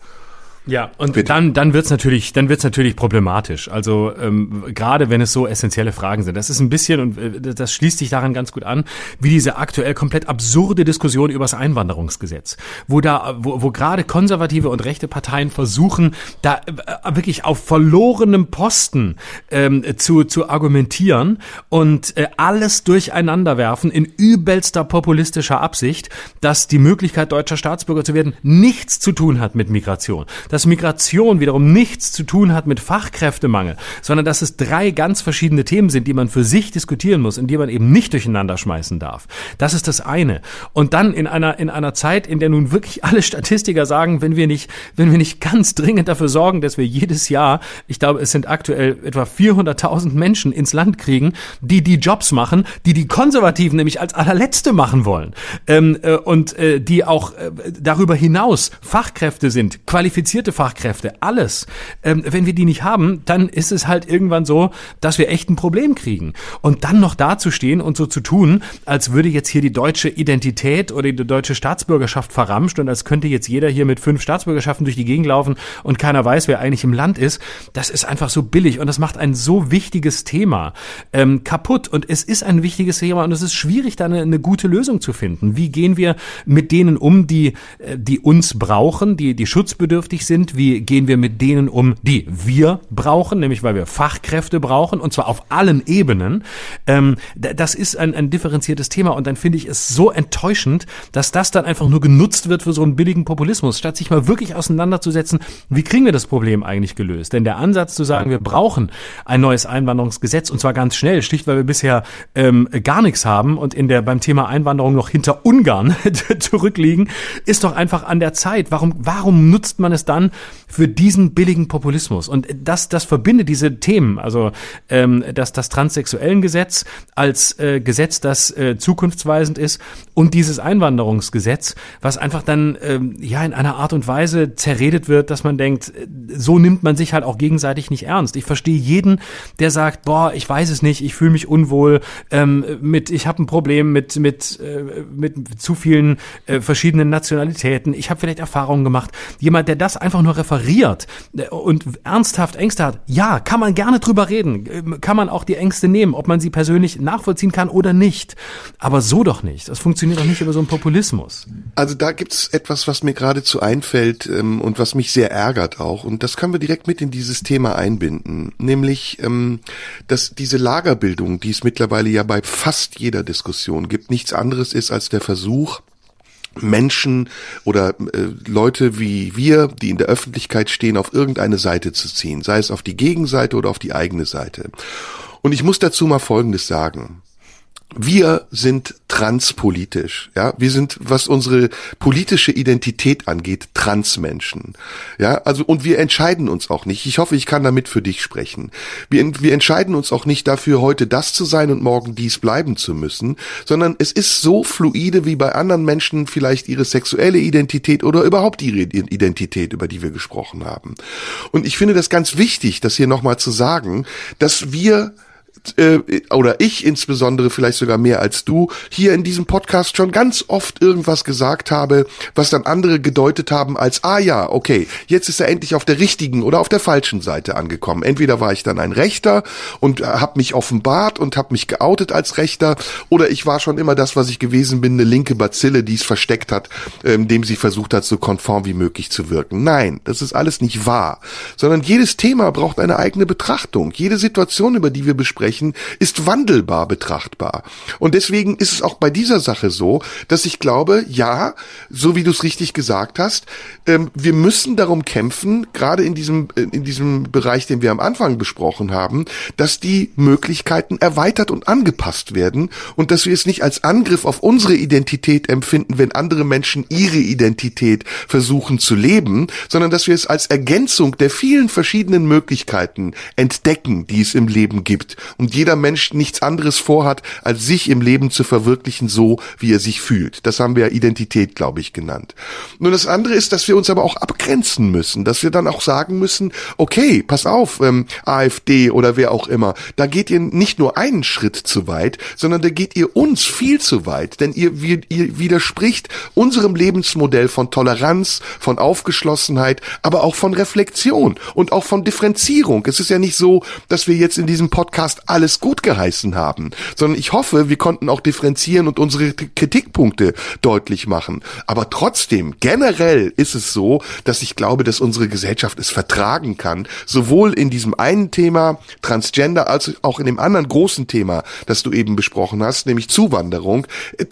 Ja, und Bitte. dann dann wird's natürlich dann wird's natürlich problematisch. Also ähm, gerade wenn es so essentielle Fragen sind. Das ist ein bisschen und äh, das schließt sich daran ganz gut an, wie diese aktuell komplett absurde Diskussion über das Einwanderungsgesetz, wo da wo, wo gerade konservative und rechte Parteien versuchen, da äh, wirklich auf verlorenem Posten ähm, zu zu argumentieren und äh, alles durcheinander werfen in übelster populistischer Absicht, dass die Möglichkeit deutscher Staatsbürger zu werden nichts zu tun hat mit Migration dass Migration wiederum nichts zu tun hat mit Fachkräftemangel, sondern dass es drei ganz verschiedene Themen sind, die man für sich diskutieren muss, in die man eben nicht durcheinander schmeißen darf. Das ist das eine. Und dann in einer, in einer Zeit, in der nun wirklich alle Statistiker sagen, wenn wir nicht, wenn wir nicht ganz dringend dafür sorgen, dass wir jedes Jahr, ich glaube, es sind aktuell etwa 400.000 Menschen ins Land kriegen, die die Jobs machen, die die Konservativen nämlich als allerletzte machen wollen. Ähm, äh, und äh, die auch äh, darüber hinaus Fachkräfte sind, qualifizierte qualifizierte Fachkräfte, alles. Ähm, wenn wir die nicht haben, dann ist es halt irgendwann so, dass wir echt ein Problem kriegen. Und dann noch dazustehen und so zu tun, als würde jetzt hier die deutsche Identität oder die deutsche Staatsbürgerschaft verramscht und als könnte jetzt jeder hier mit fünf Staatsbürgerschaften durch die Gegend laufen und keiner weiß, wer eigentlich im Land ist, das ist einfach so billig und das macht ein so wichtiges Thema ähm, kaputt. Und es ist ein wichtiges Thema und es ist schwierig, da eine, eine gute Lösung zu finden. Wie gehen wir mit denen um, die, äh, die uns brauchen, die, die schutzbedürftig sind? Sind, wie gehen wir mit denen um, die wir brauchen, nämlich weil wir Fachkräfte brauchen und zwar auf allen Ebenen. Ähm, das ist ein, ein differenziertes Thema und dann finde ich es so enttäuschend, dass das dann einfach nur genutzt wird für so einen billigen Populismus, statt sich mal wirklich auseinanderzusetzen, wie kriegen wir das Problem eigentlich gelöst? Denn der Ansatz zu sagen, wir brauchen ein neues Einwanderungsgesetz und zwar ganz schnell, schlicht weil wir bisher ähm, gar nichts haben und in der beim Thema Einwanderung noch hinter Ungarn zurückliegen, ist doch einfach an der Zeit. Warum, warum nutzt man es dann für diesen billigen Populismus? Und das, das verbindet diese Themen, also ähm, das, das transsexuellen Gesetz als äh, Gesetz, das äh, zukunftsweisend ist und dieses Einwanderungsgesetz, was einfach dann ähm, ja in einer Art und Weise zerredet wird, dass man denkt, so nimmt man sich halt auch gegenseitig nicht ernst. Ich verstehe jeden, der sagt, boah, ich weiß es nicht, ich fühle mich unwohl ähm, mit, ich habe ein Problem mit mit äh, mit zu vielen äh, verschiedenen Nationalitäten. Ich habe vielleicht Erfahrungen gemacht. Jemand, der das einfach nur referiert äh, und ernsthaft Ängste hat, ja, kann man gerne drüber reden, äh, kann man auch die Ängste nehmen, ob man sie persönlich nachvollziehen kann oder nicht. Aber so doch nicht. Das funktioniert doch nicht über so einen Populismus. Also da gibt's etwas, was mir geradezu einfällt ähm, und was mich sehr ärgert auch. Und das können wir direkt mit in dieses Thema einbinden. Nämlich, ähm, dass diese Lagerbildung, die es mittlerweile ja bei fast jeder Diskussion gibt, nichts anderes ist als der Versuch, Menschen oder äh, Leute wie wir, die in der Öffentlichkeit stehen, auf irgendeine Seite zu ziehen, sei es auf die Gegenseite oder auf die eigene Seite. Und ich muss dazu mal Folgendes sagen wir sind transpolitisch, ja. Wir sind, was unsere politische Identität angeht, Transmenschen, ja. Also, und wir entscheiden uns auch nicht. Ich hoffe, ich kann damit für dich sprechen. Wir, wir entscheiden uns auch nicht dafür, heute das zu sein und morgen dies bleiben zu müssen, sondern es ist so fluide wie bei anderen Menschen vielleicht ihre sexuelle Identität oder überhaupt ihre Identität, über die wir gesprochen haben. Und ich finde das ganz wichtig, das hier nochmal zu sagen, dass wir äh, oder ich insbesondere vielleicht sogar mehr als du, hier in diesem Podcast schon ganz oft irgendwas gesagt habe, was dann andere gedeutet haben als, ah ja, okay, jetzt ist er endlich auf der richtigen oder auf der falschen Seite angekommen. Entweder war ich dann ein Rechter und äh, habe mich offenbart und habe mich geoutet als Rechter, oder ich war schon immer das, was ich gewesen bin, eine linke Bazille, die es versteckt hat, ähm, sie versucht hat, so konform wie möglich zu wirken. Nein, das ist alles nicht wahr, sondern jedes Thema braucht eine eigene Betrachtung. Jede Situation, über die wir besprechen, Anführungsstrichen, ist wandelbar betrachtbar. Und deswegen ist es auch bei dieser Sache so, dass ich glaube, ja, so wie du es richtig gesagt hast, ähm, wir müssen darum kämpfen, gerade in diesem, äh, in diesem Bereich, den wir am Anfang besprochen haben, dass die Möglichkeiten erweitert und angepasst werden und dass wir es nicht als Angriff auf unsere Identität empfinden, wenn andere Menschen ihre Identität versuchen zu leben, sondern dass wir es als Ergänzung der vielen verschiedenen Möglichkeiten entdecken, die es im Leben gibt und jeder Mensch nichts anderes vorhat, als sich im Leben zu verwirklichen, so wie er sich fühlt. Das haben wir Identität, glaube ich, genannt. Nun, das andere ist, dass wir uns aber auch abgrenzen müssen, dass wir dann auch sagen müssen, okay, pass auf, ähm, AfD oder wer auch immer, da geht ihr nicht nur einen Schritt zu weit, sondern da geht ihr uns viel zu weit, denn ihr, ihr, ihr widerspricht unserem Lebensmodell von Toleranz, von Aufgeschlossenheit, aber auch von Reflexion und auch von Differenzierung. Es ist ja nicht so, dass wir jetzt in diesem Podcast alles gut geheißen haben, sondern ich hoffe, wir konnten auch differenzieren und unsere Kritikpunkte deutlich machen. Aber trotzdem, generell ist es so, dass ich glaube, dass unsere Gesellschaft es vertragen kann, sowohl in diesem einen Thema Transgender als auch in dem anderen großen Thema, das du eben besprochen hast, nämlich Zuwanderung. Äh,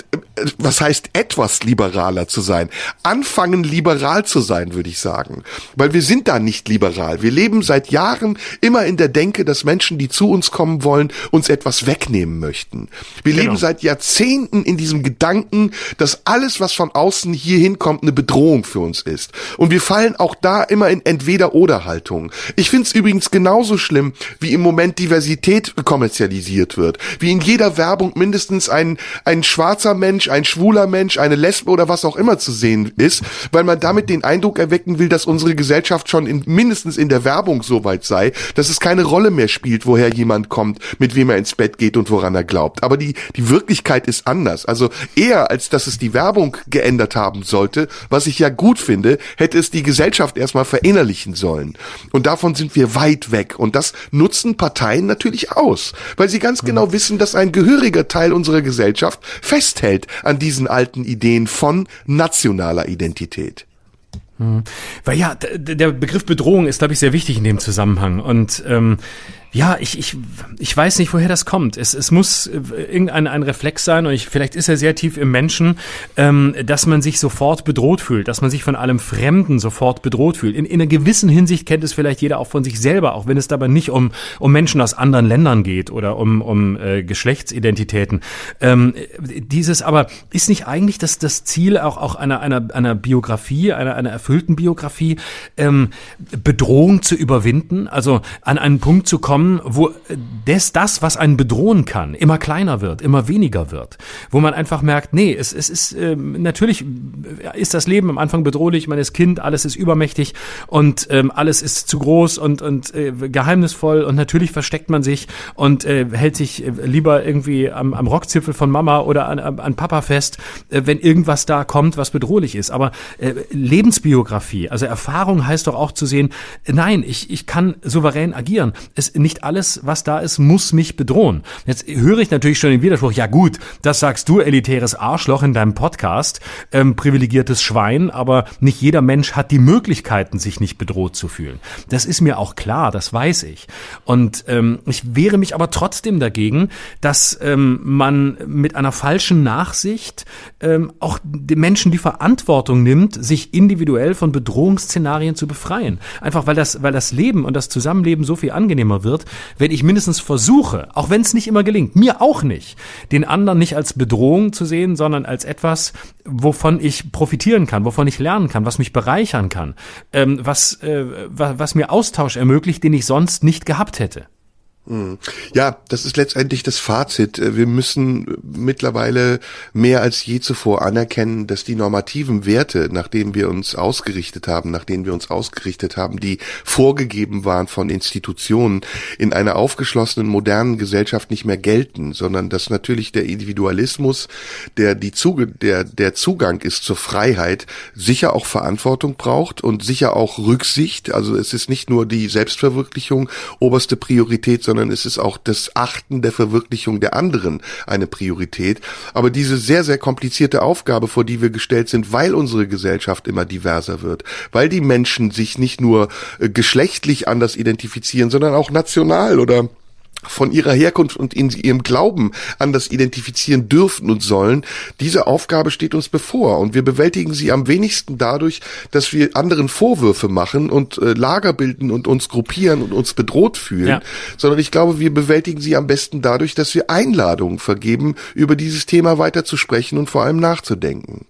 was heißt etwas liberaler zu sein? Anfangen liberal zu sein, würde ich sagen. Weil wir sind da nicht liberal. Wir leben seit Jahren immer in der Denke, dass Menschen, die zu uns kommen, wollen, uns etwas wegnehmen möchten. Wir genau. leben seit Jahrzehnten in diesem Gedanken, dass alles, was von außen hier hinkommt, eine Bedrohung für uns ist. Und wir fallen auch da immer in Entweder-Oder-Haltung. Ich finde es übrigens genauso schlimm, wie im Moment Diversität kommerzialisiert wird. Wie in jeder Werbung mindestens ein, ein schwarzer Mensch, ein schwuler Mensch, eine Lesbe oder was auch immer zu sehen ist, weil man damit den Eindruck erwecken will, dass unsere Gesellschaft schon in, mindestens in der Werbung so weit sei, dass es keine Rolle mehr spielt, woher jemand kommt kommt, mit wem er ins Bett geht und woran er glaubt. Aber die, die Wirklichkeit ist anders. Also eher als dass es die Werbung geändert haben sollte, was ich ja gut finde, hätte es die Gesellschaft erstmal verinnerlichen sollen. Und davon sind wir weit weg. Und das nutzen Parteien natürlich aus, weil sie ganz genau wissen, dass ein gehöriger Teil unserer Gesellschaft festhält an diesen alten Ideen von nationaler Identität. Hm. Weil ja, der Begriff Bedrohung ist, glaube ich, sehr wichtig in dem Zusammenhang. Und ähm, ja, ich, ich, ich weiß nicht, woher das kommt. Es, es muss äh, irgendein ein Reflex sein, und ich, vielleicht ist er sehr tief im Menschen, ähm, dass man sich sofort bedroht fühlt, dass man sich von allem Fremden sofort bedroht fühlt. In, in einer gewissen Hinsicht kennt es vielleicht jeder auch von sich selber, auch wenn es dabei nicht um, um Menschen aus anderen Ländern geht oder um, um äh, Geschlechtsidentitäten. Ähm, dieses aber ist nicht eigentlich das, das Ziel auch, auch einer, einer, einer Biografie, einer, einer erfüllten Biografie, ähm, Bedrohung zu überwinden, also an einen Punkt zu kommen, kommen, wo das, das, was einen bedrohen kann, immer kleiner wird, immer weniger wird. Wo man einfach merkt, nee, es, es ist, äh, natürlich ist das Leben am Anfang bedrohlich, man ist Kind, alles ist übermächtig und ähm, alles ist zu groß und, und äh, geheimnisvoll und natürlich versteckt man sich und äh, hält sich äh, lieber irgendwie am, am Rockzipfel von Mama oder an, an Papa fest, äh, wenn irgendwas da kommt, was bedrohlich ist. Aber äh, Lebensbiografie, also Erfahrung heißt doch auch zu sehen, nein, ich, ich kann souverän agieren. Es nicht nicht alles, was da ist, muss mich bedrohen. Jetzt höre ich natürlich schon den Widerspruch, ja gut, das sagst du, elitäres Arschloch in deinem Podcast, ähm, privilegiertes Schwein, aber nicht jeder Mensch hat die Möglichkeiten, sich nicht bedroht zu fühlen. Das ist mir auch klar, das weiß ich. Und ähm, ich wehre mich aber trotzdem dagegen, dass ähm, man mit einer falschen Nachsicht ähm, auch den Menschen die Verantwortung nimmt, sich individuell von Bedrohungsszenarien zu befreien. Einfach weil das, weil das Leben und das Zusammenleben so viel angenehmer wird, wird, wenn ich mindestens versuche, auch wenn es nicht immer gelingt, mir auch nicht, den anderen nicht als Bedrohung zu sehen, sondern als etwas, wovon ich profitieren kann, wovon ich lernen kann, was mich bereichern kann, ähm, was, äh, was, was mir Austausch ermöglicht, den ich sonst nicht gehabt hätte. Hm. Ja, das ist letztendlich das Fazit. Wir müssen mittlerweile mehr als je zuvor anerkennen, dass die normativen Werte, nach denen wir uns ausgerichtet haben, nach denen wir uns ausgerichtet haben, die vorgegeben waren von Institutionen, in einer aufgeschlossenen modernen Gesellschaft nicht mehr gelten, sondern dass natürlich der Individualismus, der die Zuge, der, der Zugang ist zur Freiheit, sicher auch Verantwortung braucht und sicher auch Rücksicht. Also es ist nicht nur die Selbstverwirklichung oberste Priorität, sondern es ist auch das Achten der Verwirklichung der anderen eine Priorität. Aber diese sehr, sehr komplizierte Aufgabe, vor die wir gestellt sind, weil unsere Gesellschaft immer diverser wird, weil die Menschen sich nicht nur äh, geschlechtlich anders identifizieren, sondern auch national oder von ihrer Herkunft und in ihrem Glauben anders identifizieren dürfen und sollen. Diese Aufgabe steht uns bevor und wir bewältigen sie am wenigsten dadurch, dass wir anderen Vorwürfe machen und äh, Lager bilden und uns gruppieren und uns bedroht fühlen, ja. sondern ich glaube, wir bewältigen sie am besten dadurch, dass wir Einladungen vergeben, über dieses Thema weiter zu sprechen und vor allem nachzudenken.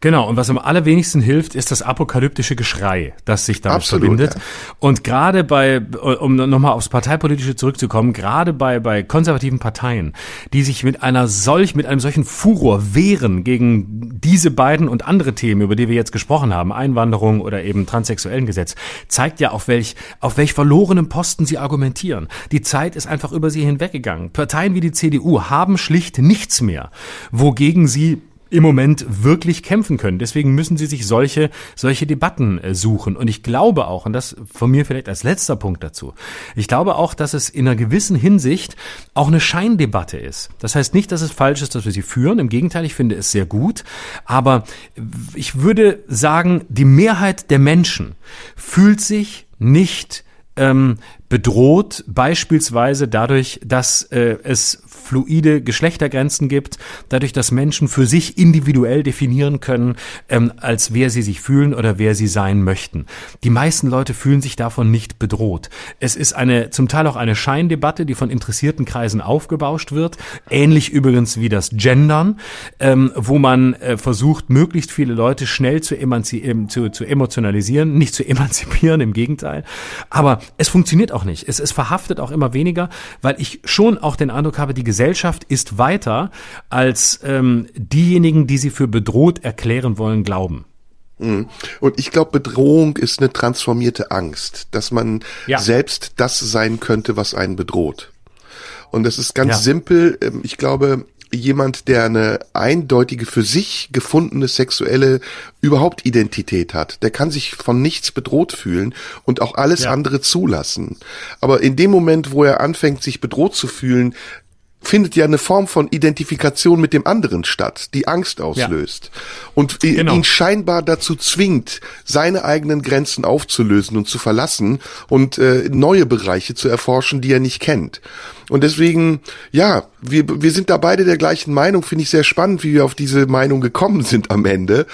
Genau, und was am allerwenigsten hilft, ist das apokalyptische Geschrei, das sich damit Absolut, verbindet. Ja. Und gerade bei, um nochmal aufs Parteipolitische zurückzukommen, gerade bei, bei konservativen Parteien, die sich mit einer solch, mit einem solchen Furor wehren gegen diese beiden und andere Themen, über die wir jetzt gesprochen haben, Einwanderung oder eben transsexuellen Gesetz, zeigt ja, auf welch, auf welch verlorenen Posten sie argumentieren. Die Zeit ist einfach über sie hinweggegangen. Parteien wie die CDU haben schlicht nichts mehr, wogegen sie im Moment wirklich kämpfen können. Deswegen müssen sie sich solche, solche Debatten äh, suchen. Und ich glaube auch, und das von mir vielleicht als letzter Punkt dazu, ich glaube auch, dass es in einer gewissen Hinsicht auch eine Scheindebatte ist. Das heißt nicht, dass es falsch ist, dass wir sie führen. Im Gegenteil, ich finde es sehr gut. Aber ich würde sagen, die Mehrheit der Menschen fühlt sich nicht ähm, bedroht, beispielsweise dadurch, dass äh, es fluide Geschlechtergrenzen gibt, dadurch, dass Menschen für sich individuell definieren können, ähm, als wer sie sich fühlen oder wer sie sein möchten. Die meisten Leute fühlen sich davon nicht bedroht. Es ist eine zum Teil auch eine Scheindebatte, die von interessierten Kreisen aufgebauscht wird, ähnlich übrigens wie das Gendern, ähm, wo man äh, versucht, möglichst viele Leute schnell zu, emanzi äh, zu, zu emotionalisieren, nicht zu emanzipieren, im Gegenteil. Aber es funktioniert auch nicht. Es, es verhaftet auch immer weniger, weil ich schon auch den Eindruck habe, die Gesellschaft ist weiter, als ähm, diejenigen, die sie für bedroht erklären wollen, glauben. Mhm. Und ich glaube, Bedrohung ist eine transformierte Angst, dass man ja. selbst das sein könnte, was einen bedroht. Und das ist ganz ja. simpel. Ähm, ich glaube, jemand, der eine eindeutige für sich gefundene sexuelle überhaupt Identität hat, der kann sich von nichts bedroht fühlen und auch alles ja. andere zulassen. Aber in dem Moment, wo er anfängt, sich bedroht zu fühlen, findet ja eine Form von Identifikation mit dem anderen statt, die Angst auslöst ja. und genau. ihn scheinbar dazu zwingt, seine eigenen Grenzen aufzulösen und zu verlassen und äh, neue Bereiche zu erforschen, die er nicht kennt. Und deswegen, ja, wir, wir sind da beide der gleichen Meinung, finde ich sehr spannend, wie wir auf diese Meinung gekommen sind am Ende.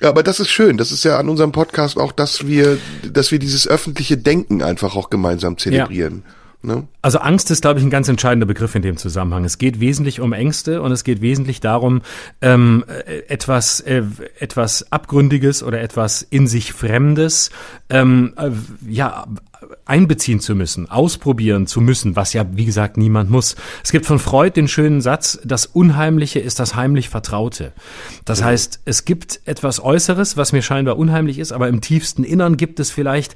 Aber das ist schön. Das ist ja an unserem Podcast auch, dass wir, dass wir dieses öffentliche Denken einfach auch gemeinsam zelebrieren. Ja. Ne? Also Angst ist, glaube ich, ein ganz entscheidender Begriff in dem Zusammenhang. Es geht wesentlich um Ängste und es geht wesentlich darum, ähm, etwas, äh, etwas Abgründiges oder etwas in sich Fremdes ähm, äh, ja, einbeziehen zu müssen, ausprobieren zu müssen, was ja, wie gesagt, niemand muss. Es gibt von Freud den schönen Satz, das Unheimliche ist das heimlich Vertraute. Das mhm. heißt, es gibt etwas Äußeres, was mir scheinbar unheimlich ist, aber im tiefsten Innern gibt es vielleicht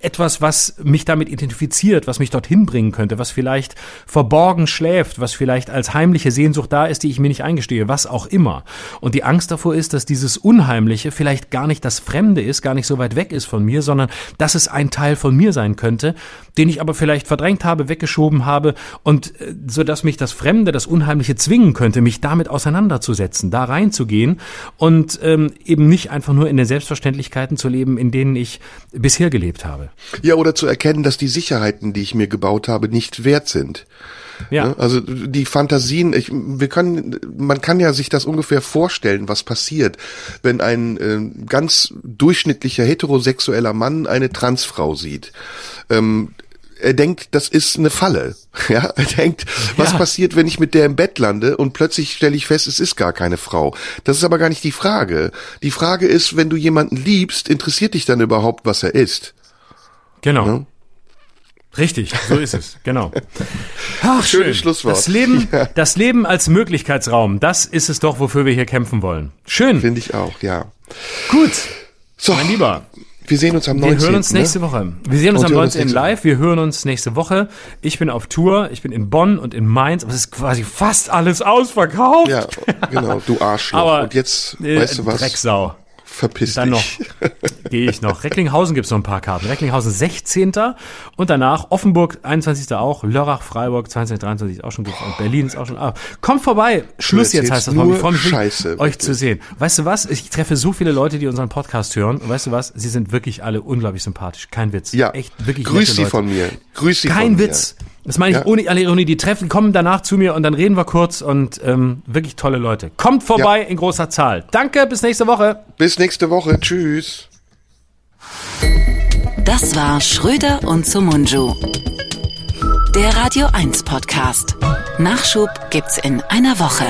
etwas, was mich damit identifiziert, was mich dorthin bringen könnte, was vielleicht verborgen schläft, was vielleicht als heimliche Sehnsucht da ist, die ich mir nicht eingestehe, was auch immer. Und die Angst davor ist, dass dieses Unheimliche vielleicht gar nicht das Fremde ist, gar nicht so weit weg ist von mir, sondern dass es ein Teil von mir sein könnte, den ich aber vielleicht verdrängt habe, weggeschoben habe und äh, so dass mich das Fremde, das Unheimliche zwingen könnte, mich damit auseinanderzusetzen, da reinzugehen und ähm, eben nicht einfach nur in den Selbstverständlichkeiten zu leben, in denen ich bisher gelebt habe. Ja, oder zu erkennen, dass die Sicherheiten, die ich mir gebaut habe, nicht wert sind. Ja. Ne? Also die Fantasien, ich, wir können, man kann ja sich das ungefähr vorstellen, was passiert, wenn ein äh, ganz durchschnittlicher heterosexueller Mann eine Transfrau sieht. Ähm, er denkt, das ist eine Falle. Ja, er denkt, was ja. passiert, wenn ich mit der im Bett lande und plötzlich stelle ich fest, es ist gar keine Frau. Das ist aber gar nicht die Frage. Die Frage ist, wenn du jemanden liebst, interessiert dich dann überhaupt, was er ist? Genau. Ja? Richtig, so ist es, genau. Ach, Schönes schön. Schlusswort. Das Leben, ja. das Leben als Möglichkeitsraum, das ist es doch, wofür wir hier kämpfen wollen. Schön. Finde ich auch, ja. Gut. So, mein Lieber. Wir sehen uns am 19. Wir hören uns nächste ne? Woche. Wir sehen uns und am 19. live. Wir hören uns nächste Woche. Ich bin auf Tour. Ich bin in Bonn und in Mainz. Aber es ist quasi fast alles ausverkauft. Ja, genau. Du Arschloch. Aber, und jetzt, äh, weißt du was? Drecksau. Verpiss Dann dich. noch gehe ich noch. Recklinghausen gibt's noch ein paar Karten. Recklinghausen 16. Und danach Offenburg 21. auch. Lörrach, Freiburg 22, 23 ist auch schon gut. Und Berlin ist auch schon. Ah, kommt vorbei. Schluss jetzt heißt das. Nur ich freue mich, Scheiße, euch zu sehen. Weißt du was? Ich treffe so viele Leute, die unseren Podcast hören. Und weißt du was? Sie sind wirklich alle unglaublich sympathisch. Kein Witz. Ja. Echt wirklich Grüß sie von mir. Grüß sie Kein von Witz. Das meine ich ja. ohne alle Ironie. Die treffen, kommen danach zu mir und dann reden wir kurz und ähm, wirklich tolle Leute. Kommt vorbei ja. in großer Zahl. Danke, bis nächste Woche. Bis nächste Woche. Tschüss. Das war Schröder und Sumunju. Der Radio 1 Podcast. Nachschub gibt's in einer Woche.